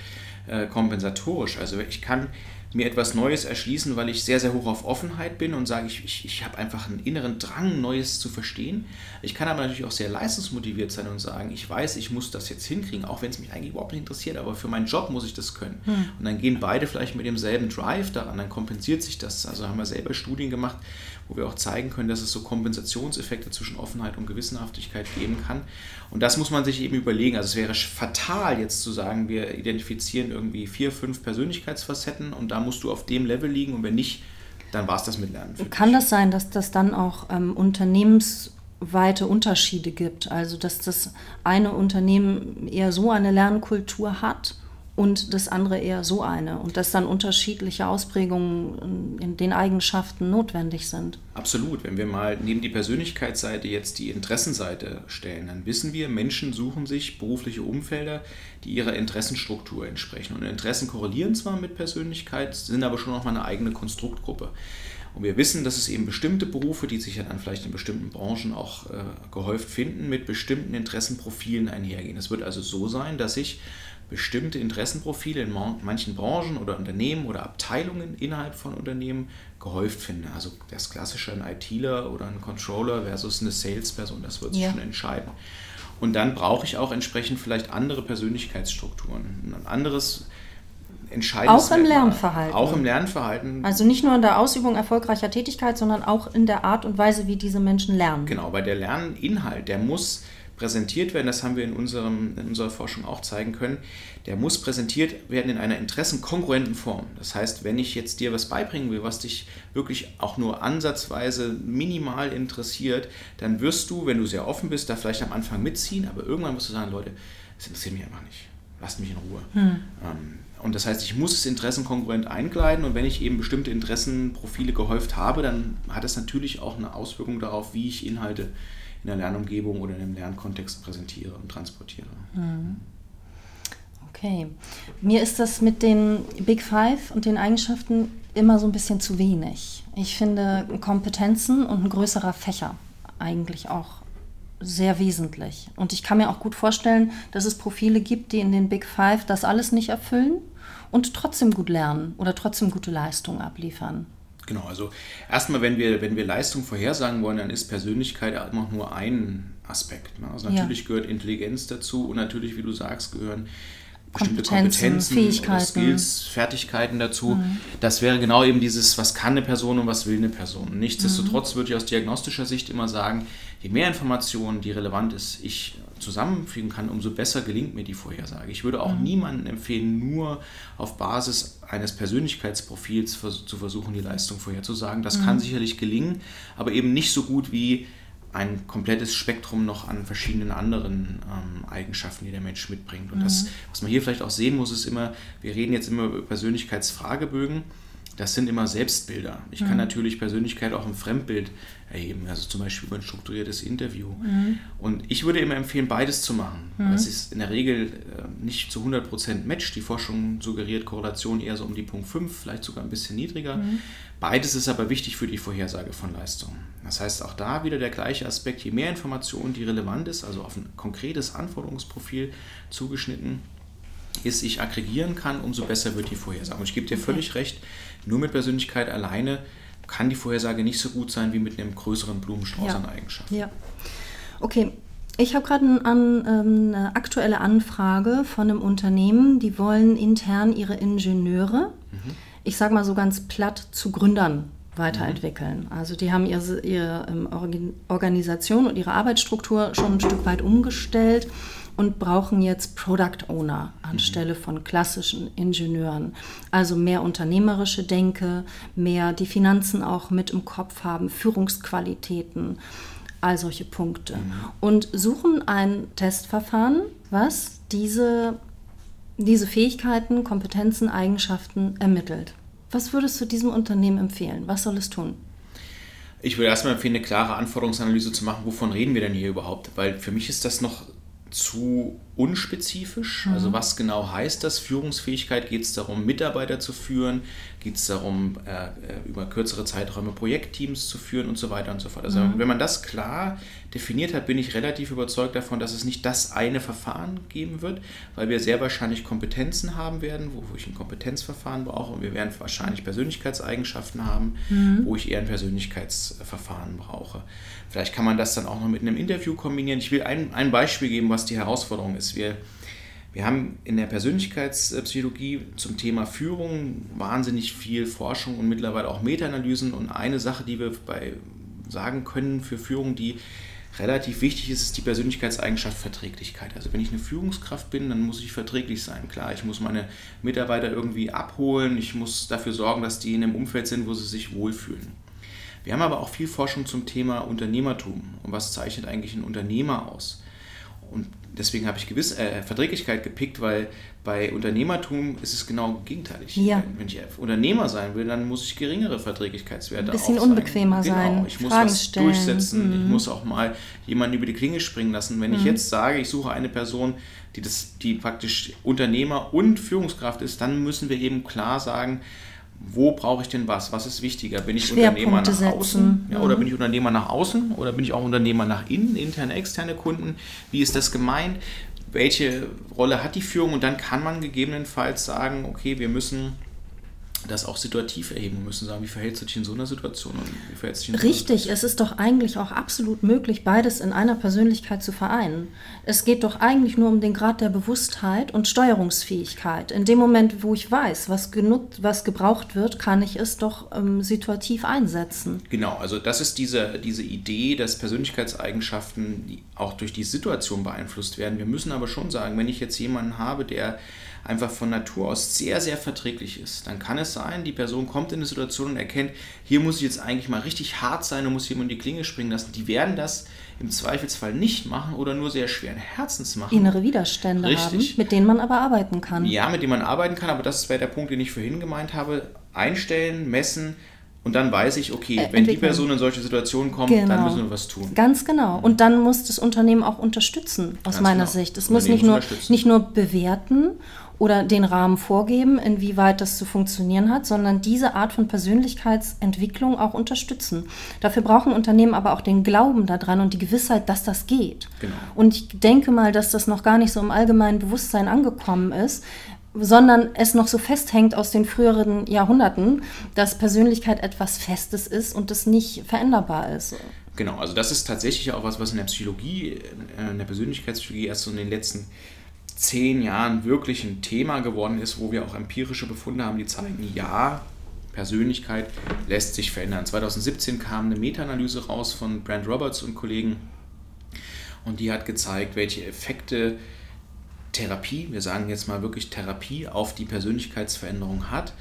äh, kompensatorisch. Also ich kann mir etwas Neues erschließen, weil ich sehr, sehr hoch auf Offenheit bin und sage, ich, ich, ich habe einfach einen inneren Drang, Neues zu verstehen. Ich kann aber natürlich auch sehr leistungsmotiviert sein und sagen, ich weiß, ich muss das jetzt hinkriegen, auch wenn es mich eigentlich überhaupt nicht interessiert, aber für meinen Job muss ich das können. Hm. Und dann gehen beide vielleicht mit demselben Drive daran, dann kompensiert sich das. Also haben wir selber Studien gemacht, wo wir auch zeigen können, dass es so Kompensationseffekte zwischen Offenheit und Gewissenhaftigkeit geben kann. Und das muss man sich eben überlegen. Also es wäre fatal jetzt zu sagen, wir identifizieren irgendwie vier, fünf Persönlichkeitsfacetten und da musst du auf dem Level liegen und wenn nicht, dann war es das mit Lernen. Kann dich. das sein, dass das dann auch ähm, unternehmensweite Unterschiede gibt? Also dass das eine Unternehmen eher so eine Lernkultur hat und das andere eher so eine und dass dann unterschiedliche Ausprägungen in den Eigenschaften notwendig sind. Absolut. Wenn wir mal neben die Persönlichkeitsseite jetzt die Interessenseite stellen, dann wissen wir, Menschen suchen sich berufliche Umfelder, die ihrer Interessenstruktur entsprechen. Und Interessen korrelieren zwar mit Persönlichkeit, sind aber schon noch mal eine eigene Konstruktgruppe. Und wir wissen, dass es eben bestimmte Berufe, die sich ja dann vielleicht in bestimmten Branchen auch äh, gehäuft finden, mit bestimmten Interessenprofilen einhergehen. Es wird also so sein, dass ich bestimmte Interessenprofile in manchen Branchen oder Unternehmen oder Abteilungen innerhalb von Unternehmen gehäuft finde. Also das klassische ein ITler oder ein Controller versus eine Salesperson, das wird sich ja. schon entscheiden. Und dann brauche ich auch entsprechend vielleicht andere Persönlichkeitsstrukturen. Ein anderes entscheidendes Auch im Lernverhalten. Auch im Lernverhalten. Also nicht nur in der Ausübung erfolgreicher Tätigkeit, sondern auch in der Art und Weise, wie diese Menschen lernen. Genau, weil der Lerninhalt, der muss präsentiert werden, das haben wir in, unserem, in unserer Forschung auch zeigen können, der muss präsentiert werden in einer interessenkongruenten Form. Das heißt, wenn ich jetzt dir was beibringen will, was dich wirklich auch nur ansatzweise minimal interessiert, dann wirst du, wenn du sehr offen bist, da vielleicht am Anfang mitziehen, aber irgendwann musst du sagen, Leute, das interessiert mich einfach nicht. Lasst mich in Ruhe. Hm. Ähm, und das heißt, ich muss es interessenkongruent einkleiden und wenn ich eben bestimmte Interessenprofile gehäuft habe, dann hat das natürlich auch eine Auswirkung darauf, wie ich Inhalte in der Lernumgebung oder in einem Lernkontext präsentiere und transportiere. Mhm. Okay. Mir ist das mit den Big Five und den Eigenschaften immer so ein bisschen zu wenig. Ich finde Kompetenzen und ein größerer Fächer eigentlich auch sehr wesentlich. Und ich kann mir auch gut vorstellen, dass es Profile gibt, die in den Big Five das alles nicht erfüllen und trotzdem gut lernen oder trotzdem gute Leistungen abliefern. Genau, also erstmal, wenn wir, wenn wir Leistung vorhersagen wollen, dann ist Persönlichkeit immer nur ein Aspekt. Ne? Also natürlich ja. gehört Intelligenz dazu und natürlich, wie du sagst, gehören bestimmte Kompetenzen, Kompetenzen Fähigkeiten. Skills, Fertigkeiten dazu. Mhm. Das wäre genau eben dieses, was kann eine Person und was will eine Person. Nichtsdestotrotz mhm. würde ich aus diagnostischer Sicht immer sagen, je mehr Informationen, die relevant ist, ich zusammenfügen kann, umso besser gelingt mir die Vorhersage. Ich würde auch mhm. niemandem empfehlen, nur auf Basis eines Persönlichkeitsprofils zu versuchen, die Leistung vorherzusagen. Das kann mhm. sicherlich gelingen, aber eben nicht so gut wie ein komplettes Spektrum noch an verschiedenen anderen ähm, Eigenschaften, die der Mensch mitbringt. Und mhm. das, was man hier vielleicht auch sehen muss, ist immer, wir reden jetzt immer über Persönlichkeitsfragebögen, das sind immer Selbstbilder. Ich mhm. kann natürlich Persönlichkeit auch im Fremdbild erheben, also zum Beispiel über ein strukturiertes Interview. Mhm. Und ich würde immer empfehlen, beides zu machen. Mhm. Das ist in der Regel äh, nicht zu 100% Match. Die Forschung suggeriert Korrelation eher so um die Punkt 5, vielleicht sogar ein bisschen niedriger. Mhm. Beides ist aber wichtig für die Vorhersage von Leistung. Das heißt, auch da wieder der gleiche Aspekt, je mehr Information, die relevant ist, also auf ein konkretes Anforderungsprofil zugeschnitten, ist, ich aggregieren kann, umso besser wird die Vorhersage. Und ich gebe dir völlig recht, nur mit Persönlichkeit alleine kann die Vorhersage nicht so gut sein wie mit einem größeren Blumenstrauß ja. an Eigenschaften. Ja. Okay. Ich habe gerade ein, ähm, eine aktuelle Anfrage von einem Unternehmen, die wollen intern ihre Ingenieure, mhm. ich sage mal so ganz platt, zu Gründern weiterentwickeln. Mhm. Also die haben ihre, ihre ähm, Organisation und ihre Arbeitsstruktur schon ein Stück weit umgestellt und brauchen jetzt Product Owner anstelle von klassischen Ingenieuren. Also mehr unternehmerische Denke, mehr die Finanzen auch mit im Kopf haben, Führungsqualitäten, all solche Punkte. Mhm. Und suchen ein Testverfahren, was diese, diese Fähigkeiten, Kompetenzen, Eigenschaften ermittelt. Was würdest du diesem Unternehmen empfehlen? Was soll es tun? Ich würde erstmal empfehlen, eine klare Anforderungsanalyse zu machen, wovon reden wir denn hier überhaupt? Weil für mich ist das noch zu unspezifisch. Mhm. Also was genau heißt das? Führungsfähigkeit? Geht es darum, Mitarbeiter zu führen? Geht es darum, äh, äh, über kürzere Zeiträume Projektteams zu führen und so weiter und so fort? Also mhm. wenn man das klar definiert hat, bin ich relativ überzeugt davon, dass es nicht das eine Verfahren geben wird, weil wir sehr wahrscheinlich Kompetenzen haben werden, wo, wo ich ein Kompetenzverfahren brauche und wir werden wahrscheinlich Persönlichkeitseigenschaften haben, mhm. wo ich eher ein Persönlichkeitsverfahren brauche. Vielleicht kann man das dann auch noch mit einem Interview kombinieren. Ich will ein, ein Beispiel geben, was die Herausforderung ist. Wir wir haben in der Persönlichkeitspsychologie zum Thema Führung wahnsinnig viel Forschung und mittlerweile auch Meta-Analysen. Und eine Sache, die wir bei sagen können für Führung, die relativ wichtig ist, ist die Persönlichkeitseigenschaft Verträglichkeit. Also wenn ich eine Führungskraft bin, dann muss ich verträglich sein. Klar, ich muss meine Mitarbeiter irgendwie abholen, ich muss dafür sorgen, dass die in einem Umfeld sind, wo sie sich wohlfühlen. Wir haben aber auch viel Forschung zum Thema Unternehmertum und was zeichnet eigentlich ein Unternehmer aus. Und deswegen habe ich gewiss äh, Verträglichkeit gepickt, weil bei Unternehmertum ist es genau gegenteilig. Ja. Wenn ich Unternehmer sein will, dann muss ich geringere Verträglichkeitswerte Ein bisschen unbequemer genau. sein. Ich muss Fragen was stellen. durchsetzen. Mhm. Ich muss auch mal jemanden über die Klinge springen lassen. Wenn mhm. ich jetzt sage, ich suche eine Person, die, das, die praktisch Unternehmer und Führungskraft ist, dann müssen wir eben klar sagen, wo brauche ich denn was? Was ist wichtiger? Bin ich Unternehmer nach setzen. außen? Ja, oder mhm. bin ich Unternehmer nach außen? Oder bin ich auch Unternehmer nach innen, interne, externe Kunden? Wie ist das gemeint? Welche Rolle hat die Führung? Und dann kann man gegebenenfalls sagen, okay, wir müssen das auch situativ erheben müssen, sagen, wie verhältst du dich in so einer Situation wie verhältst du dich in Richtig, es ist doch eigentlich auch absolut möglich, beides in einer Persönlichkeit zu vereinen. Es geht doch eigentlich nur um den Grad der Bewusstheit und Steuerungsfähigkeit. In dem Moment, wo ich weiß, was, genut was gebraucht wird, kann ich es doch ähm, situativ einsetzen. Genau, also das ist diese, diese Idee, dass Persönlichkeitseigenschaften auch durch die Situation beeinflusst werden. Wir müssen aber schon sagen, wenn ich jetzt jemanden habe, der einfach von Natur aus sehr, sehr verträglich ist, dann kann es sein, die Person kommt in eine Situation und erkennt, hier muss ich jetzt eigentlich mal richtig hart sein und muss jemand die Klinge springen lassen. Die werden das im Zweifelsfall nicht machen oder nur sehr schweren Herzens machen. Innere Widerstände Richtig. haben, mit denen man aber arbeiten kann. Ja, mit denen man arbeiten kann, aber das wäre der Punkt, den ich vorhin gemeint habe. Einstellen, messen, und dann weiß ich, okay, äh, wenn die Person in solche Situationen kommt, genau. dann müssen wir was tun. Ganz genau. Und dann muss das Unternehmen auch unterstützen, aus Ganz meiner genau. Sicht. Es muss nicht nur, nicht nur bewerten oder den Rahmen vorgeben, inwieweit das zu funktionieren hat, sondern diese Art von Persönlichkeitsentwicklung auch unterstützen. Dafür brauchen Unternehmen aber auch den Glauben daran und die Gewissheit, dass das geht. Genau. Und ich denke mal, dass das noch gar nicht so im allgemeinen Bewusstsein angekommen ist, sondern es noch so festhängt aus den früheren Jahrhunderten, dass Persönlichkeit etwas Festes ist und das nicht veränderbar ist. Genau, also das ist tatsächlich auch was, was in der Psychologie, äh, in der Persönlichkeitspsychologie erst so in den letzten zehn Jahren wirklich ein Thema geworden ist, wo wir auch empirische Befunde haben, die zeigen, ja, Persönlichkeit lässt sich verändern. 2017 kam eine Meta-Analyse raus von Brand Roberts und Kollegen und die hat gezeigt, welche Effekte Therapie, wir sagen jetzt mal wirklich Therapie, auf die Persönlichkeitsveränderung hat.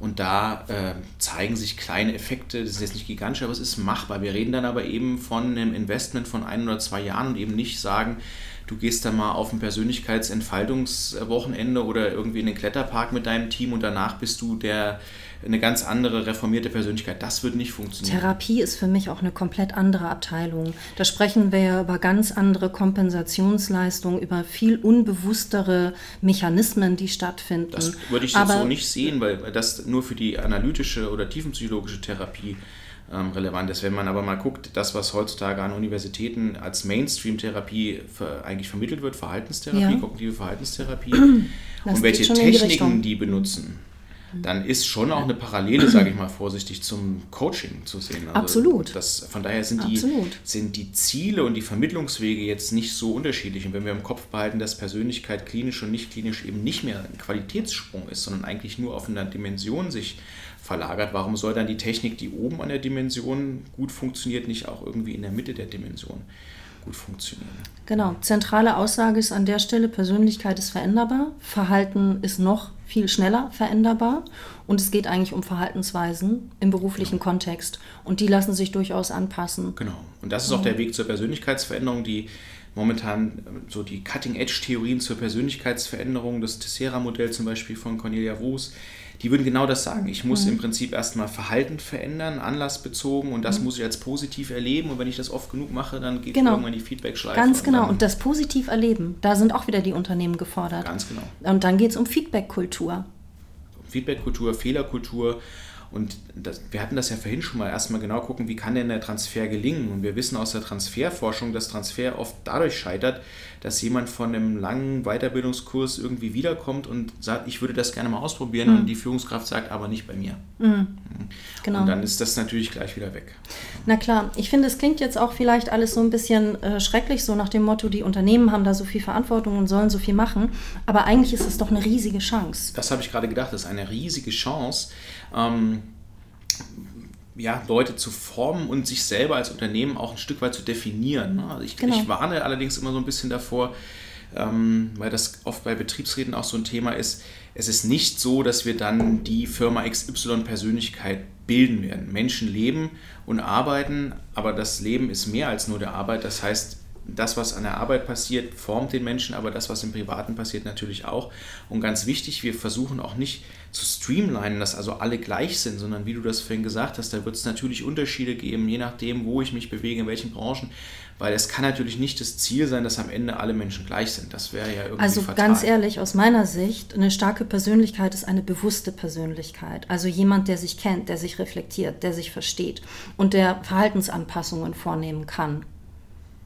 Und da äh, zeigen sich kleine Effekte, das ist jetzt nicht gigantisch, aber es ist machbar. Wir reden dann aber eben von einem Investment von ein oder zwei Jahren und eben nicht sagen, du gehst dann mal auf ein Persönlichkeitsentfaltungswochenende oder irgendwie in den Kletterpark mit deinem Team und danach bist du der eine ganz andere reformierte Persönlichkeit. Das wird nicht funktionieren. Therapie ist für mich auch eine komplett andere Abteilung. Da sprechen wir ja über ganz andere Kompensationsleistungen, über viel unbewusstere Mechanismen, die stattfinden. Das würde ich Aber, so nicht sehen, weil das nur für die analytische oder tiefenpsychologische Therapie ähm, relevant ist. Wenn man aber mal guckt, das, was heutzutage an Universitäten als Mainstream-Therapie eigentlich vermittelt wird, Verhaltenstherapie, ja. kognitive Verhaltenstherapie, und welche Techniken die, die benutzen, dann ist schon auch eine Parallele, sage ich mal vorsichtig, zum Coaching zu sehen. Also Absolut. Das, von daher sind die, sind die Ziele und die Vermittlungswege jetzt nicht so unterschiedlich. Und wenn wir im Kopf behalten, dass Persönlichkeit klinisch und nicht klinisch eben nicht mehr ein Qualitätssprung ist, sondern eigentlich nur auf einer Dimension sich verlagert, warum soll dann die Technik, die oben an der Dimension gut funktioniert, nicht auch irgendwie in der Mitte der Dimension gut funktionieren. Genau, zentrale Aussage ist an der Stelle, Persönlichkeit ist veränderbar, Verhalten ist noch viel schneller veränderbar und es geht eigentlich um Verhaltensweisen im beruflichen genau. Kontext und die lassen sich durchaus anpassen. Genau, und das ist auch der Weg zur Persönlichkeitsveränderung, die momentan so die Cutting-Edge-Theorien zur Persönlichkeitsveränderung, das Tessera-Modell zum Beispiel von Cornelia Roos, die würden genau das sagen. Ich muss mhm. im Prinzip erstmal Verhalten verändern, anlassbezogen und das mhm. muss ich als positiv erleben und wenn ich das oft genug mache, dann geht genau. irgendwann die Feedback-Schleife. Ganz genau und, und das positiv erleben, da sind auch wieder die Unternehmen gefordert. Ganz genau. Und dann geht es um Feedback-Kultur. Feedback-Kultur, Fehlerkultur und das, wir hatten das ja vorhin schon mal erstmal genau gucken, wie kann denn der Transfer gelingen? Und wir wissen aus der Transferforschung, dass Transfer oft dadurch scheitert, dass jemand von einem langen Weiterbildungskurs irgendwie wiederkommt und sagt, ich würde das gerne mal ausprobieren mhm. und die Führungskraft sagt, aber nicht bei mir. Mhm. Genau. Und dann ist das natürlich gleich wieder weg. Na klar, ich finde, es klingt jetzt auch vielleicht alles so ein bisschen äh, schrecklich, so nach dem Motto, die Unternehmen haben da so viel Verantwortung und sollen so viel machen, aber eigentlich ist es doch eine riesige Chance. Das habe ich gerade gedacht, das ist eine riesige Chance ähm, ja, Leute zu formen und sich selber als Unternehmen auch ein Stück weit zu definieren. Ne? Also ich, genau. ich warne allerdings immer so ein bisschen davor, ähm, weil das oft bei Betriebsräten auch so ein Thema ist. Es ist nicht so, dass wir dann die Firma XY-Persönlichkeit bilden werden. Menschen leben und arbeiten, aber das Leben ist mehr als nur der Arbeit. Das heißt, das, was an der Arbeit passiert, formt den Menschen, aber das, was im Privaten passiert, natürlich auch. Und ganz wichtig, wir versuchen auch nicht zu streamlinen, dass also alle gleich sind, sondern wie du das vorhin gesagt hast, da wird es natürlich Unterschiede geben, je nachdem, wo ich mich bewege, in welchen Branchen, weil es kann natürlich nicht das Ziel sein, dass am Ende alle Menschen gleich sind. Das wäre ja irgendwie Also fatal. ganz ehrlich, aus meiner Sicht, eine starke Persönlichkeit ist eine bewusste Persönlichkeit. Also jemand, der sich kennt, der sich reflektiert, der sich versteht und der Verhaltensanpassungen vornehmen kann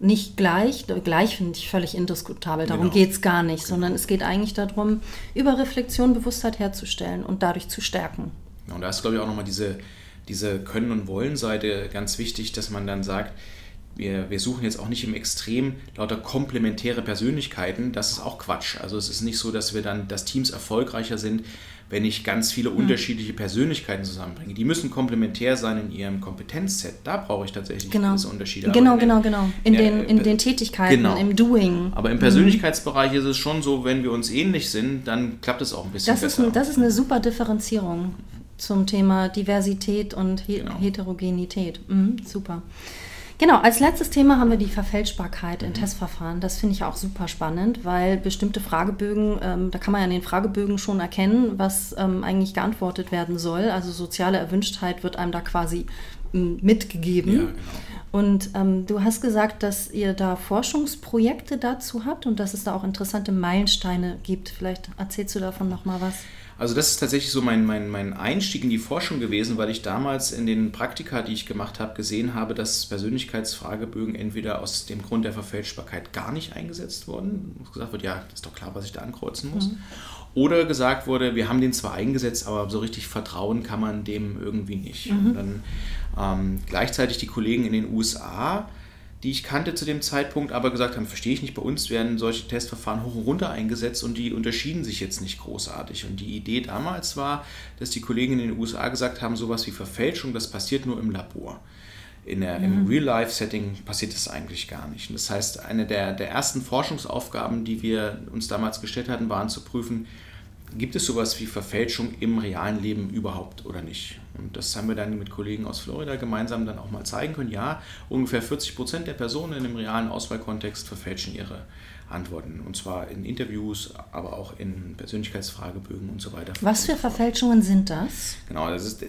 nicht gleich, gleich finde ich völlig indiskutabel, darum genau. geht es gar nicht, genau. sondern es geht eigentlich darum, über Reflexion Bewusstheit herzustellen und dadurch zu stärken. Ja, und da ist, glaube ich, auch nochmal diese, diese Können- und Wollen-Seite ganz wichtig, dass man dann sagt, wir, wir suchen jetzt auch nicht im Extrem lauter komplementäre Persönlichkeiten, das ist auch Quatsch. Also es ist nicht so, dass wir dann, dass Teams erfolgreicher sind, wenn ich ganz viele hm. unterschiedliche Persönlichkeiten zusammenbringe. Die müssen komplementär sein in ihrem Kompetenzset. Da brauche ich tatsächlich genau. gewisse Unterschiede. Genau, in genau, genau. In, in, den, in den Tätigkeiten, genau. im Doing. Aber im mhm. Persönlichkeitsbereich mhm. ist es schon so, wenn wir uns ähnlich sind, dann klappt es auch ein bisschen das besser. Ist, das ist eine super Differenzierung zum Thema Diversität und He genau. Heterogenität. Mhm, super. Genau, als letztes Thema haben wir die Verfälschbarkeit in mhm. Testverfahren. Das finde ich auch super spannend, weil bestimmte Fragebögen, ähm, da kann man ja in den Fragebögen schon erkennen, was ähm, eigentlich geantwortet werden soll. Also soziale Erwünschtheit wird einem da quasi ähm, mitgegeben. Ja, genau. Und ähm, du hast gesagt, dass ihr da Forschungsprojekte dazu habt und dass es da auch interessante Meilensteine gibt. Vielleicht erzählst du davon nochmal was. Also das ist tatsächlich so mein, mein, mein Einstieg in die Forschung gewesen, weil ich damals in den Praktika, die ich gemacht habe, gesehen habe, dass Persönlichkeitsfragebögen entweder aus dem Grund der Verfälschbarkeit gar nicht eingesetzt wurden, gesagt wird, ja, ist doch klar, was ich da ankreuzen muss. Mhm. Oder gesagt wurde, wir haben den zwar eingesetzt, aber so richtig vertrauen kann man dem irgendwie nicht. Mhm. Und dann ähm, gleichzeitig die Kollegen in den USA die ich kannte zu dem Zeitpunkt, aber gesagt haben, verstehe ich nicht, bei uns werden solche Testverfahren hoch und runter eingesetzt und die unterschieden sich jetzt nicht großartig. Und die Idee damals war, dass die Kollegen in den USA gesagt haben, sowas wie Verfälschung, das passiert nur im Labor. In der, mhm. Im Real-Life-Setting passiert das eigentlich gar nicht. Und das heißt, eine der, der ersten Forschungsaufgaben, die wir uns damals gestellt hatten, waren zu prüfen, gibt es sowas wie Verfälschung im realen Leben überhaupt oder nicht? Und das haben wir dann mit Kollegen aus Florida gemeinsam dann auch mal zeigen können. Ja, ungefähr 40 Prozent der Personen in einem realen Auswahlkontext verfälschen ihre Antworten. Und zwar in Interviews, aber auch in Persönlichkeitsfragebögen und so weiter. Was für Verfälschungen sind das? Genau, das ist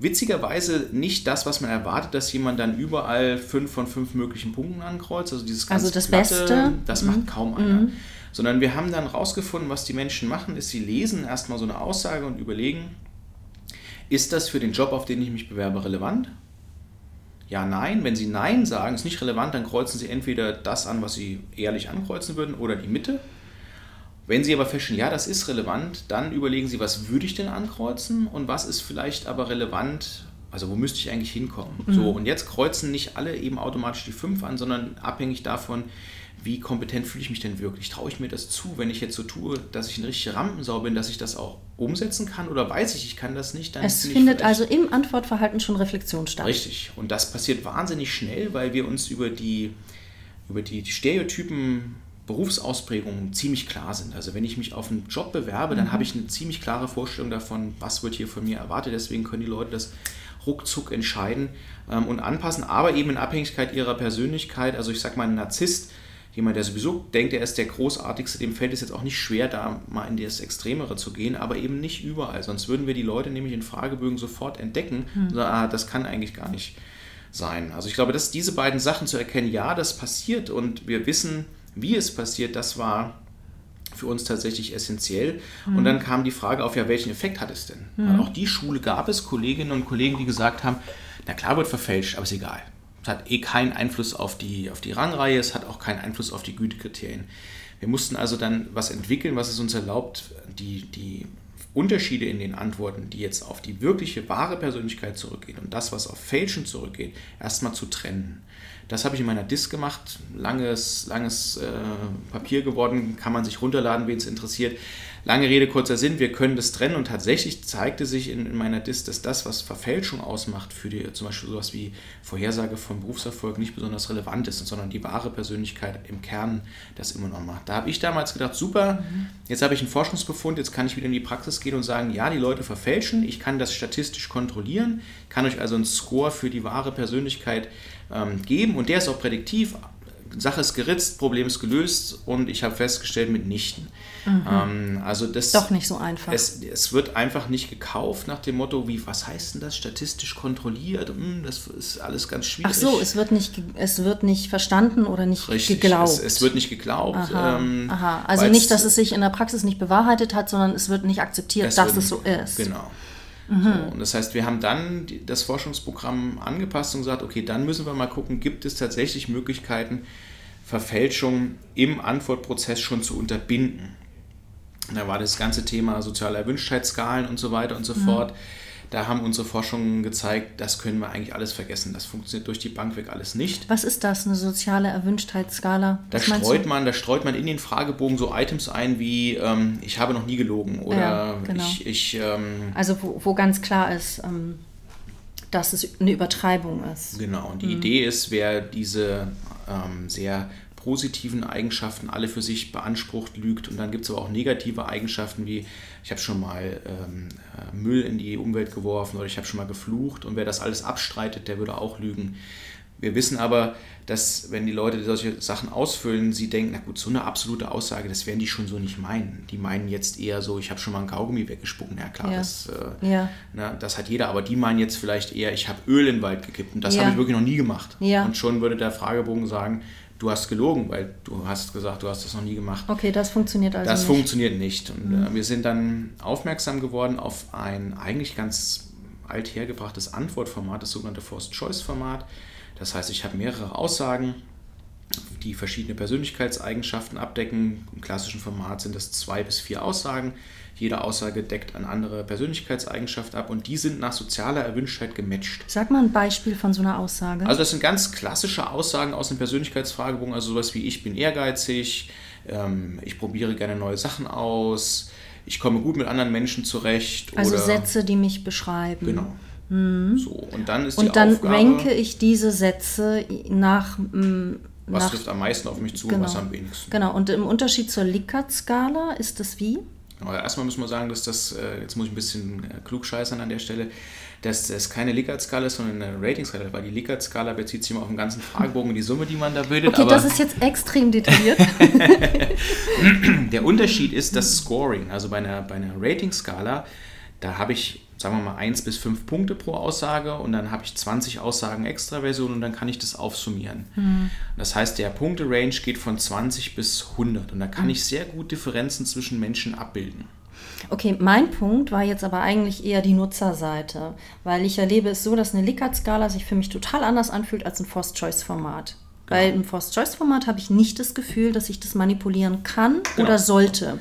witzigerweise nicht das, was man erwartet, dass jemand dann überall fünf von fünf möglichen Punkten ankreuzt. Also dieses ganz also das Platte, Beste. Das macht mhm. kaum einer. Mhm. Sondern wir haben dann rausgefunden, was die Menschen machen, ist, sie lesen erstmal so eine Aussage und überlegen, ist das für den Job, auf den ich mich bewerbe, relevant? Ja, nein. Wenn Sie Nein sagen, ist nicht relevant, dann kreuzen Sie entweder das an, was Sie ehrlich ankreuzen würden, oder die Mitte. Wenn Sie aber feststellen, ja, das ist relevant, dann überlegen Sie, was würde ich denn ankreuzen und was ist vielleicht aber relevant, also wo müsste ich eigentlich hinkommen? Mhm. So, und jetzt kreuzen nicht alle eben automatisch die 5 an, sondern abhängig davon, wie kompetent fühle ich mich denn wirklich? Traue ich mir das zu, wenn ich jetzt so tue, dass ich eine richtige Rampensau bin, dass ich das auch umsetzen kann? Oder weiß ich, ich kann das nicht? Dann es findet also im Antwortverhalten schon Reflexion statt. Richtig. Und das passiert wahnsinnig schnell, weil wir uns über die, über die, die Stereotypen Berufsausprägungen ziemlich klar sind. Also wenn ich mich auf einen Job bewerbe, dann mhm. habe ich eine ziemlich klare Vorstellung davon, was wird hier von mir erwartet. Deswegen können die Leute das ruckzuck entscheiden ähm, und anpassen, aber eben in Abhängigkeit ihrer Persönlichkeit. Also ich sage mal, ein Narzisst jemand, der sowieso denkt, er ist der Großartigste, dem fällt es jetzt auch nicht schwer, da mal in das Extremere zu gehen, aber eben nicht überall. Sonst würden wir die Leute nämlich in Fragebögen sofort entdecken hm. und sagen, ah, das kann eigentlich gar nicht sein. Also ich glaube, dass diese beiden Sachen zu erkennen, ja, das passiert und wir wissen, wie es passiert, das war für uns tatsächlich essentiell. Mhm. Und dann kam die Frage auf, ja, welchen Effekt hat es denn? Mhm. Auch die Schule gab es Kolleginnen und Kollegen, die gesagt haben, na klar wird verfälscht, aber ist egal. Es hat eh keinen Einfluss auf die, auf die Rangreihe, es hat auch keinen Einfluss auf die Gütekriterien. Wir mussten also dann was entwickeln, was es uns erlaubt, die, die Unterschiede in den Antworten, die jetzt auf die wirkliche wahre Persönlichkeit zurückgehen und das, was auf Fälschen zurückgeht, erstmal zu trennen. Das habe ich in meiner Disk gemacht, langes, langes äh, Papier geworden, kann man sich runterladen, wen es interessiert. Lange Rede, kurzer Sinn, wir können das trennen und tatsächlich zeigte sich in, in meiner Dis, dass das, was Verfälschung ausmacht, für die, zum Beispiel sowas wie Vorhersage von Berufserfolg nicht besonders relevant ist, sondern die wahre Persönlichkeit im Kern das immer noch macht. Da habe ich damals gedacht, super, jetzt habe ich einen Forschungsbefund, jetzt kann ich wieder in die Praxis gehen und sagen, ja, die Leute verfälschen, ich kann das statistisch kontrollieren, kann euch also einen Score für die wahre Persönlichkeit ähm, geben und der ist auch prädiktiv Sache ist geritzt, Problem ist gelöst und ich habe festgestellt, mitnichten. Mhm. Ähm, also das, Doch nicht so einfach. Es, es, wird einfach nicht gekauft nach dem Motto, wie, was heißt denn das, statistisch kontrolliert? Hm, das ist alles ganz schwierig. Ach so, es wird nicht, es wird nicht verstanden oder nicht Richtig, geglaubt. Es, es wird nicht geglaubt. Aha, ähm, aha. Also nicht, dass es sich in der Praxis nicht bewahrheitet hat, sondern es wird nicht akzeptiert, es dass es so ist. Genau. Mhm. So, und das heißt, wir haben dann das Forschungsprogramm angepasst und gesagt, okay, dann müssen wir mal gucken, gibt es tatsächlich Möglichkeiten, Verfälschung im Antwortprozess schon zu unterbinden. Da war das ganze Thema soziale Erwünschtheitsskalen und so weiter und so mhm. fort. Da haben unsere Forschungen gezeigt, das können wir eigentlich alles vergessen. Das funktioniert durch die Bank weg alles nicht. Was ist das, eine soziale Erwünschtheitsskala? Da streut, man, da streut man in den Fragebogen so Items ein wie ähm, ich habe noch nie gelogen oder ja, genau. ich. ich ähm, also wo, wo, ganz klar ist, ähm, dass es eine Übertreibung ist. Genau, und die mhm. Idee ist, wer diese ähm, sehr positiven Eigenschaften alle für sich beansprucht, lügt. Und dann gibt es aber auch negative Eigenschaften wie, ich habe schon mal ähm, äh, Müll in die Umwelt geworfen oder ich habe schon mal geflucht. Und wer das alles abstreitet, der würde auch lügen. Wir wissen aber, dass wenn die Leute solche Sachen ausfüllen, sie denken, na gut, so eine absolute Aussage, das werden die schon so nicht meinen. Die meinen jetzt eher so, ich habe schon mal einen Kaugummi weggespuckt. Ja klar, ja. Das, äh, ja. na, das hat jeder. Aber die meinen jetzt vielleicht eher, ich habe Öl in den Wald gekippt. Und das ja. habe ich wirklich noch nie gemacht. Und schon würde der Fragebogen sagen, du hast gelogen, weil du hast gesagt, du hast das noch nie gemacht. Okay, das funktioniert also das nicht. Das funktioniert nicht. Und mhm. äh, wir sind dann aufmerksam geworden auf ein eigentlich ganz althergebrachtes Antwortformat, das sogenannte Forced-Choice-Format. Das heißt, ich habe mehrere Aussagen, die verschiedene Persönlichkeitseigenschaften abdecken. Im klassischen Format sind das zwei bis vier Aussagen. Jede Aussage deckt eine andere Persönlichkeitseigenschaft ab und die sind nach sozialer Erwünschtheit gematcht. Sag mal ein Beispiel von so einer Aussage. Also das sind ganz klassische Aussagen aus dem Persönlichkeitsfragebogen, also sowas wie ich bin ehrgeizig, ähm, ich probiere gerne neue Sachen aus, ich komme gut mit anderen Menschen zurecht. Also Sätze, die mich beschreiben. Genau. Mhm. So, und dann ist und die dann Aufgabe, ranke ich diese Sätze nach mm, was trifft am meisten auf mich zu genau, und was am wenigsten. Genau, und im Unterschied zur Likert-Skala ist das wie? Aber erstmal müssen wir sagen, dass das, äh, jetzt muss ich ein bisschen äh, klugscheißern an der Stelle, dass das keine Likert-Skala ist, sondern eine Rating-Skala, weil die Likert-Skala bezieht sich immer auf den ganzen Fragebogen und die Summe, die man da bildet. Okay, das ist jetzt extrem detailliert. der Unterschied ist das Scoring. Also bei einer, bei einer Rating-Skala, da habe ich sagen wir mal, 1 bis 5 Punkte pro Aussage und dann habe ich 20 Aussagen Extraversion und dann kann ich das aufsummieren. Mhm. Das heißt, der Punkte-Range geht von 20 bis 100 und da kann mhm. ich sehr gut Differenzen zwischen Menschen abbilden. Okay, mein Punkt war jetzt aber eigentlich eher die Nutzerseite, weil ich erlebe es so, dass eine Likert-Skala sich für mich total anders anfühlt als ein Forced-Choice-Format. Genau. Weil im Forced-Choice-Format habe ich nicht das Gefühl, dass ich das manipulieren kann genau. oder sollte.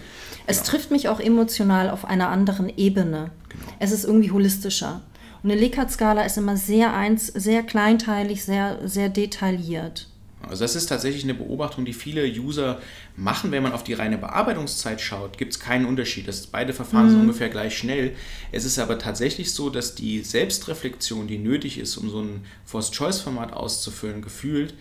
Es genau. trifft mich auch emotional auf einer anderen Ebene. Genau. Es ist irgendwie holistischer. Und eine Likert-Skala ist immer sehr eins, sehr kleinteilig, sehr, sehr detailliert. Also das ist tatsächlich eine Beobachtung, die viele User machen. Wenn man auf die reine Bearbeitungszeit schaut, gibt es keinen Unterschied. Das, beide Verfahren mhm. sind ungefähr gleich schnell. Es ist aber tatsächlich so, dass die Selbstreflexion, die nötig ist, um so ein Forced-Choice-Format auszufüllen, gefühlt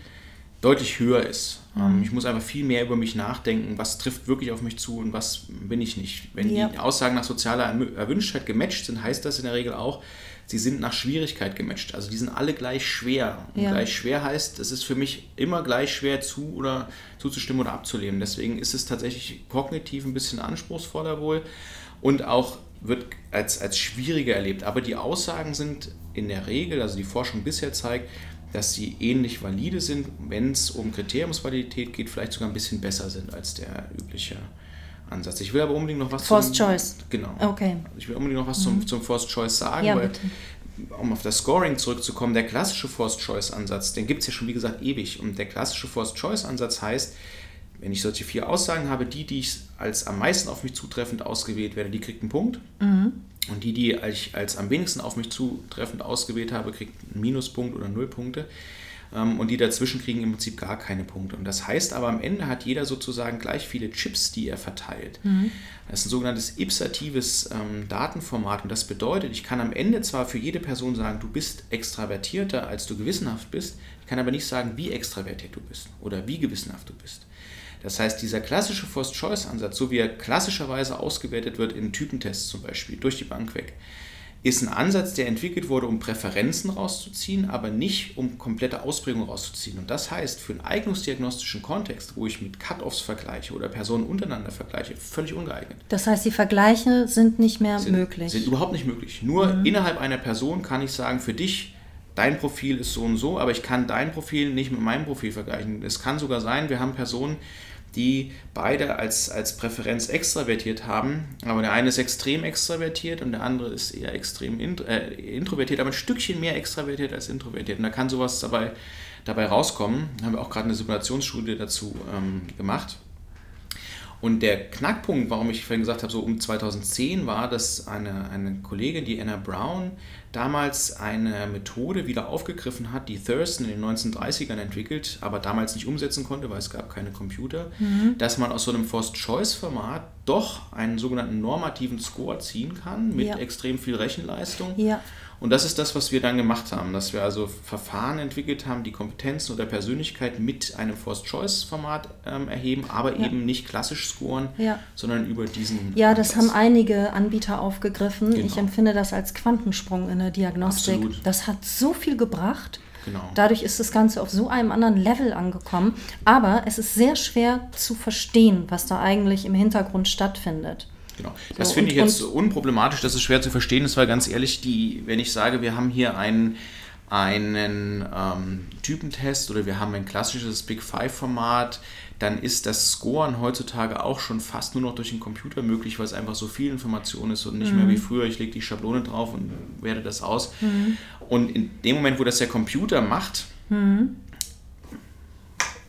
deutlich höher ist. Ähm, mhm. Ich muss einfach viel mehr über mich nachdenken, was trifft wirklich auf mich zu und was bin ich nicht. Wenn ja. die Aussagen nach sozialer Erwünschtheit gematcht sind, heißt das in der Regel auch, sie sind nach Schwierigkeit gematcht. Also die sind alle gleich schwer. Und ja. gleich schwer heißt, es ist für mich immer gleich schwer zu oder zuzustimmen oder abzulehnen. Deswegen ist es tatsächlich kognitiv ein bisschen anspruchsvoller wohl und auch wird als, als schwieriger erlebt. Aber die Aussagen sind in der Regel, also die Forschung bisher zeigt, dass sie ähnlich valide sind, wenn es um Kriteriumsvalidität geht, vielleicht sogar ein bisschen besser sind als der übliche Ansatz. Ich will aber unbedingt noch was Forced zum, Choice. Genau. Okay. Ich will unbedingt noch was mhm. zum, zum Forced Choice sagen, ja, weil, bitte. um auf das Scoring zurückzukommen, der klassische Forced Choice Ansatz, den gibt es ja schon, wie gesagt, ewig. Und der klassische Forced Choice Ansatz heißt, wenn ich solche vier Aussagen habe, die, die ich als am meisten auf mich zutreffend ausgewählt werde, die kriegt einen Punkt. Mhm. Und die, die ich als am wenigsten auf mich zutreffend ausgewählt habe, kriegt einen Minuspunkt oder null Punkte. Ähm, und die dazwischen kriegen im Prinzip gar keine Punkte. Und das heißt aber, am Ende hat jeder sozusagen gleich viele Chips, die er verteilt. Mhm. Das ist ein sogenanntes ipsatives ähm, Datenformat. Und das bedeutet, ich kann am Ende zwar für jede Person sagen, du bist extravertierter, als du gewissenhaft bist, ich kann aber nicht sagen, wie extravertiert du bist oder wie gewissenhaft du bist. Das heißt, dieser klassische First-Choice-Ansatz, so wie er klassischerweise ausgewertet wird in Typentests zum Beispiel, durch die Bank weg, ist ein Ansatz, der entwickelt wurde, um Präferenzen rauszuziehen, aber nicht um komplette Ausprägung rauszuziehen. Und das heißt, für einen eignungsdiagnostischen Kontext, wo ich mit Cut-offs vergleiche oder Personen untereinander vergleiche, völlig ungeeignet. Das heißt, die Vergleiche sind nicht mehr sind, möglich. Sind überhaupt nicht möglich. Nur mhm. innerhalb einer Person kann ich sagen, für dich dein Profil ist so und so, aber ich kann dein Profil nicht mit meinem Profil vergleichen. Es kann sogar sein, wir haben Personen, die beide als, als Präferenz extravertiert haben. Aber der eine ist extrem extravertiert und der andere ist eher extrem int äh, introvertiert, aber ein Stückchen mehr extravertiert als introvertiert. Und da kann sowas dabei, dabei rauskommen. Da haben wir auch gerade eine Simulationsstudie dazu ähm, gemacht. Und der Knackpunkt, warum ich vorhin gesagt habe, so um 2010 war, dass eine, eine Kollegin, die Anna Brown, damals eine Methode wieder aufgegriffen hat, die Thurston in den 1930ern entwickelt, aber damals nicht umsetzen konnte, weil es gab keine Computer, mhm. dass man aus so einem Forced-Choice-Format doch einen sogenannten normativen Score ziehen kann mit ja. extrem viel Rechenleistung. Ja. Und das ist das, was wir dann gemacht haben, dass wir also Verfahren entwickelt haben, die Kompetenzen oder Persönlichkeit mit einem Forced-Choice-Format ähm, erheben, aber ja. eben nicht klassisch scoren, ja. sondern über diesen. Ja, das haben einige Anbieter aufgegriffen. Genau. Ich empfinde das als Quantensprung in der Diagnostik. Absolut. Das hat so viel gebracht. Genau. Dadurch ist das Ganze auf so einem anderen Level angekommen. Aber es ist sehr schwer zu verstehen, was da eigentlich im Hintergrund stattfindet. Genau. Das so, finde ich jetzt unproblematisch, das ist schwer zu verstehen. Das war ganz ehrlich, die, wenn ich sage, wir haben hier einen, einen ähm, Typentest oder wir haben ein klassisches Big Five-Format, dann ist das Scoren heutzutage auch schon fast nur noch durch den Computer möglich, weil es einfach so viel Information ist und nicht mhm. mehr wie früher, ich lege die Schablone drauf und werte das aus. Mhm. Und in dem Moment, wo das der Computer macht, mhm.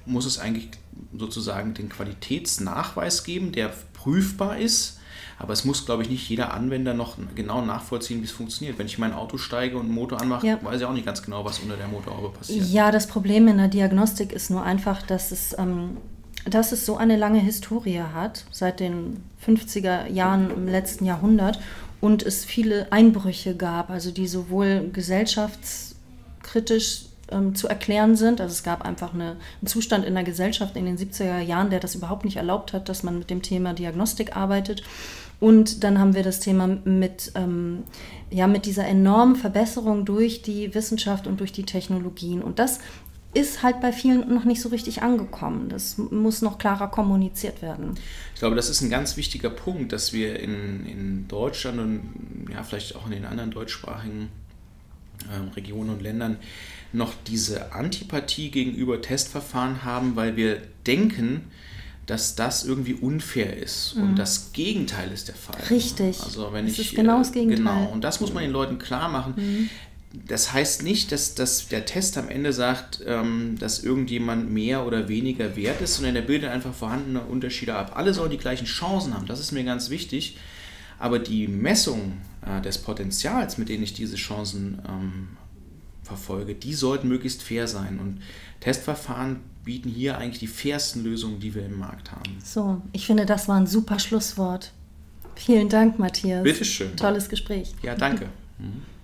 muss es eigentlich sozusagen den Qualitätsnachweis geben, der prüfbar ist aber es muss, glaube ich, nicht jeder Anwender noch genau nachvollziehen, wie es funktioniert. Wenn ich mein Auto steige und einen Motor anmache, ja. weiß ich auch nicht ganz genau, was unter der Motorhaube passiert. Ja, das Problem in der Diagnostik ist nur einfach, dass es, ähm, dass es so eine lange Historie hat, seit den 50er Jahren im letzten Jahrhundert und es viele Einbrüche gab, also die sowohl gesellschaftskritisch ähm, zu erklären sind. Also es gab einfach eine, einen Zustand in der Gesellschaft in den 70er Jahren, der das überhaupt nicht erlaubt hat, dass man mit dem Thema Diagnostik arbeitet. Und dann haben wir das Thema mit, ähm, ja, mit dieser enormen Verbesserung durch die Wissenschaft und durch die Technologien. Und das ist halt bei vielen noch nicht so richtig angekommen. Das muss noch klarer kommuniziert werden. Ich glaube, das ist ein ganz wichtiger Punkt, dass wir in, in Deutschland und ja, vielleicht auch in den anderen deutschsprachigen äh, Regionen und Ländern noch diese Antipathie gegenüber Testverfahren haben, weil wir denken, dass das irgendwie unfair ist. Mhm. Und das Gegenteil ist der Fall. Richtig. Also wenn das ich, ist genau das Gegenteil. Genau, und das muss man den Leuten klar machen. Mhm das heißt nicht, dass, dass der Test am Ende sagt, ähm, dass irgendjemand mehr oder weniger wert ist, sondern er bildet einfach vorhandene Unterschiede ab. Alle sollen die gleichen Chancen haben, das ist mir ganz wichtig. Aber die Messung äh, des Potenzials, mit denen ich diese Chancen ähm, verfolge, die sollten möglichst fair sein. Und Testverfahren bieten hier eigentlich die fairsten Lösungen, die wir im Markt haben. So, ich finde, das war ein super Schlusswort. Vielen Dank, Matthias. Bitteschön. Tolles Gespräch. Ja, danke. Mhm.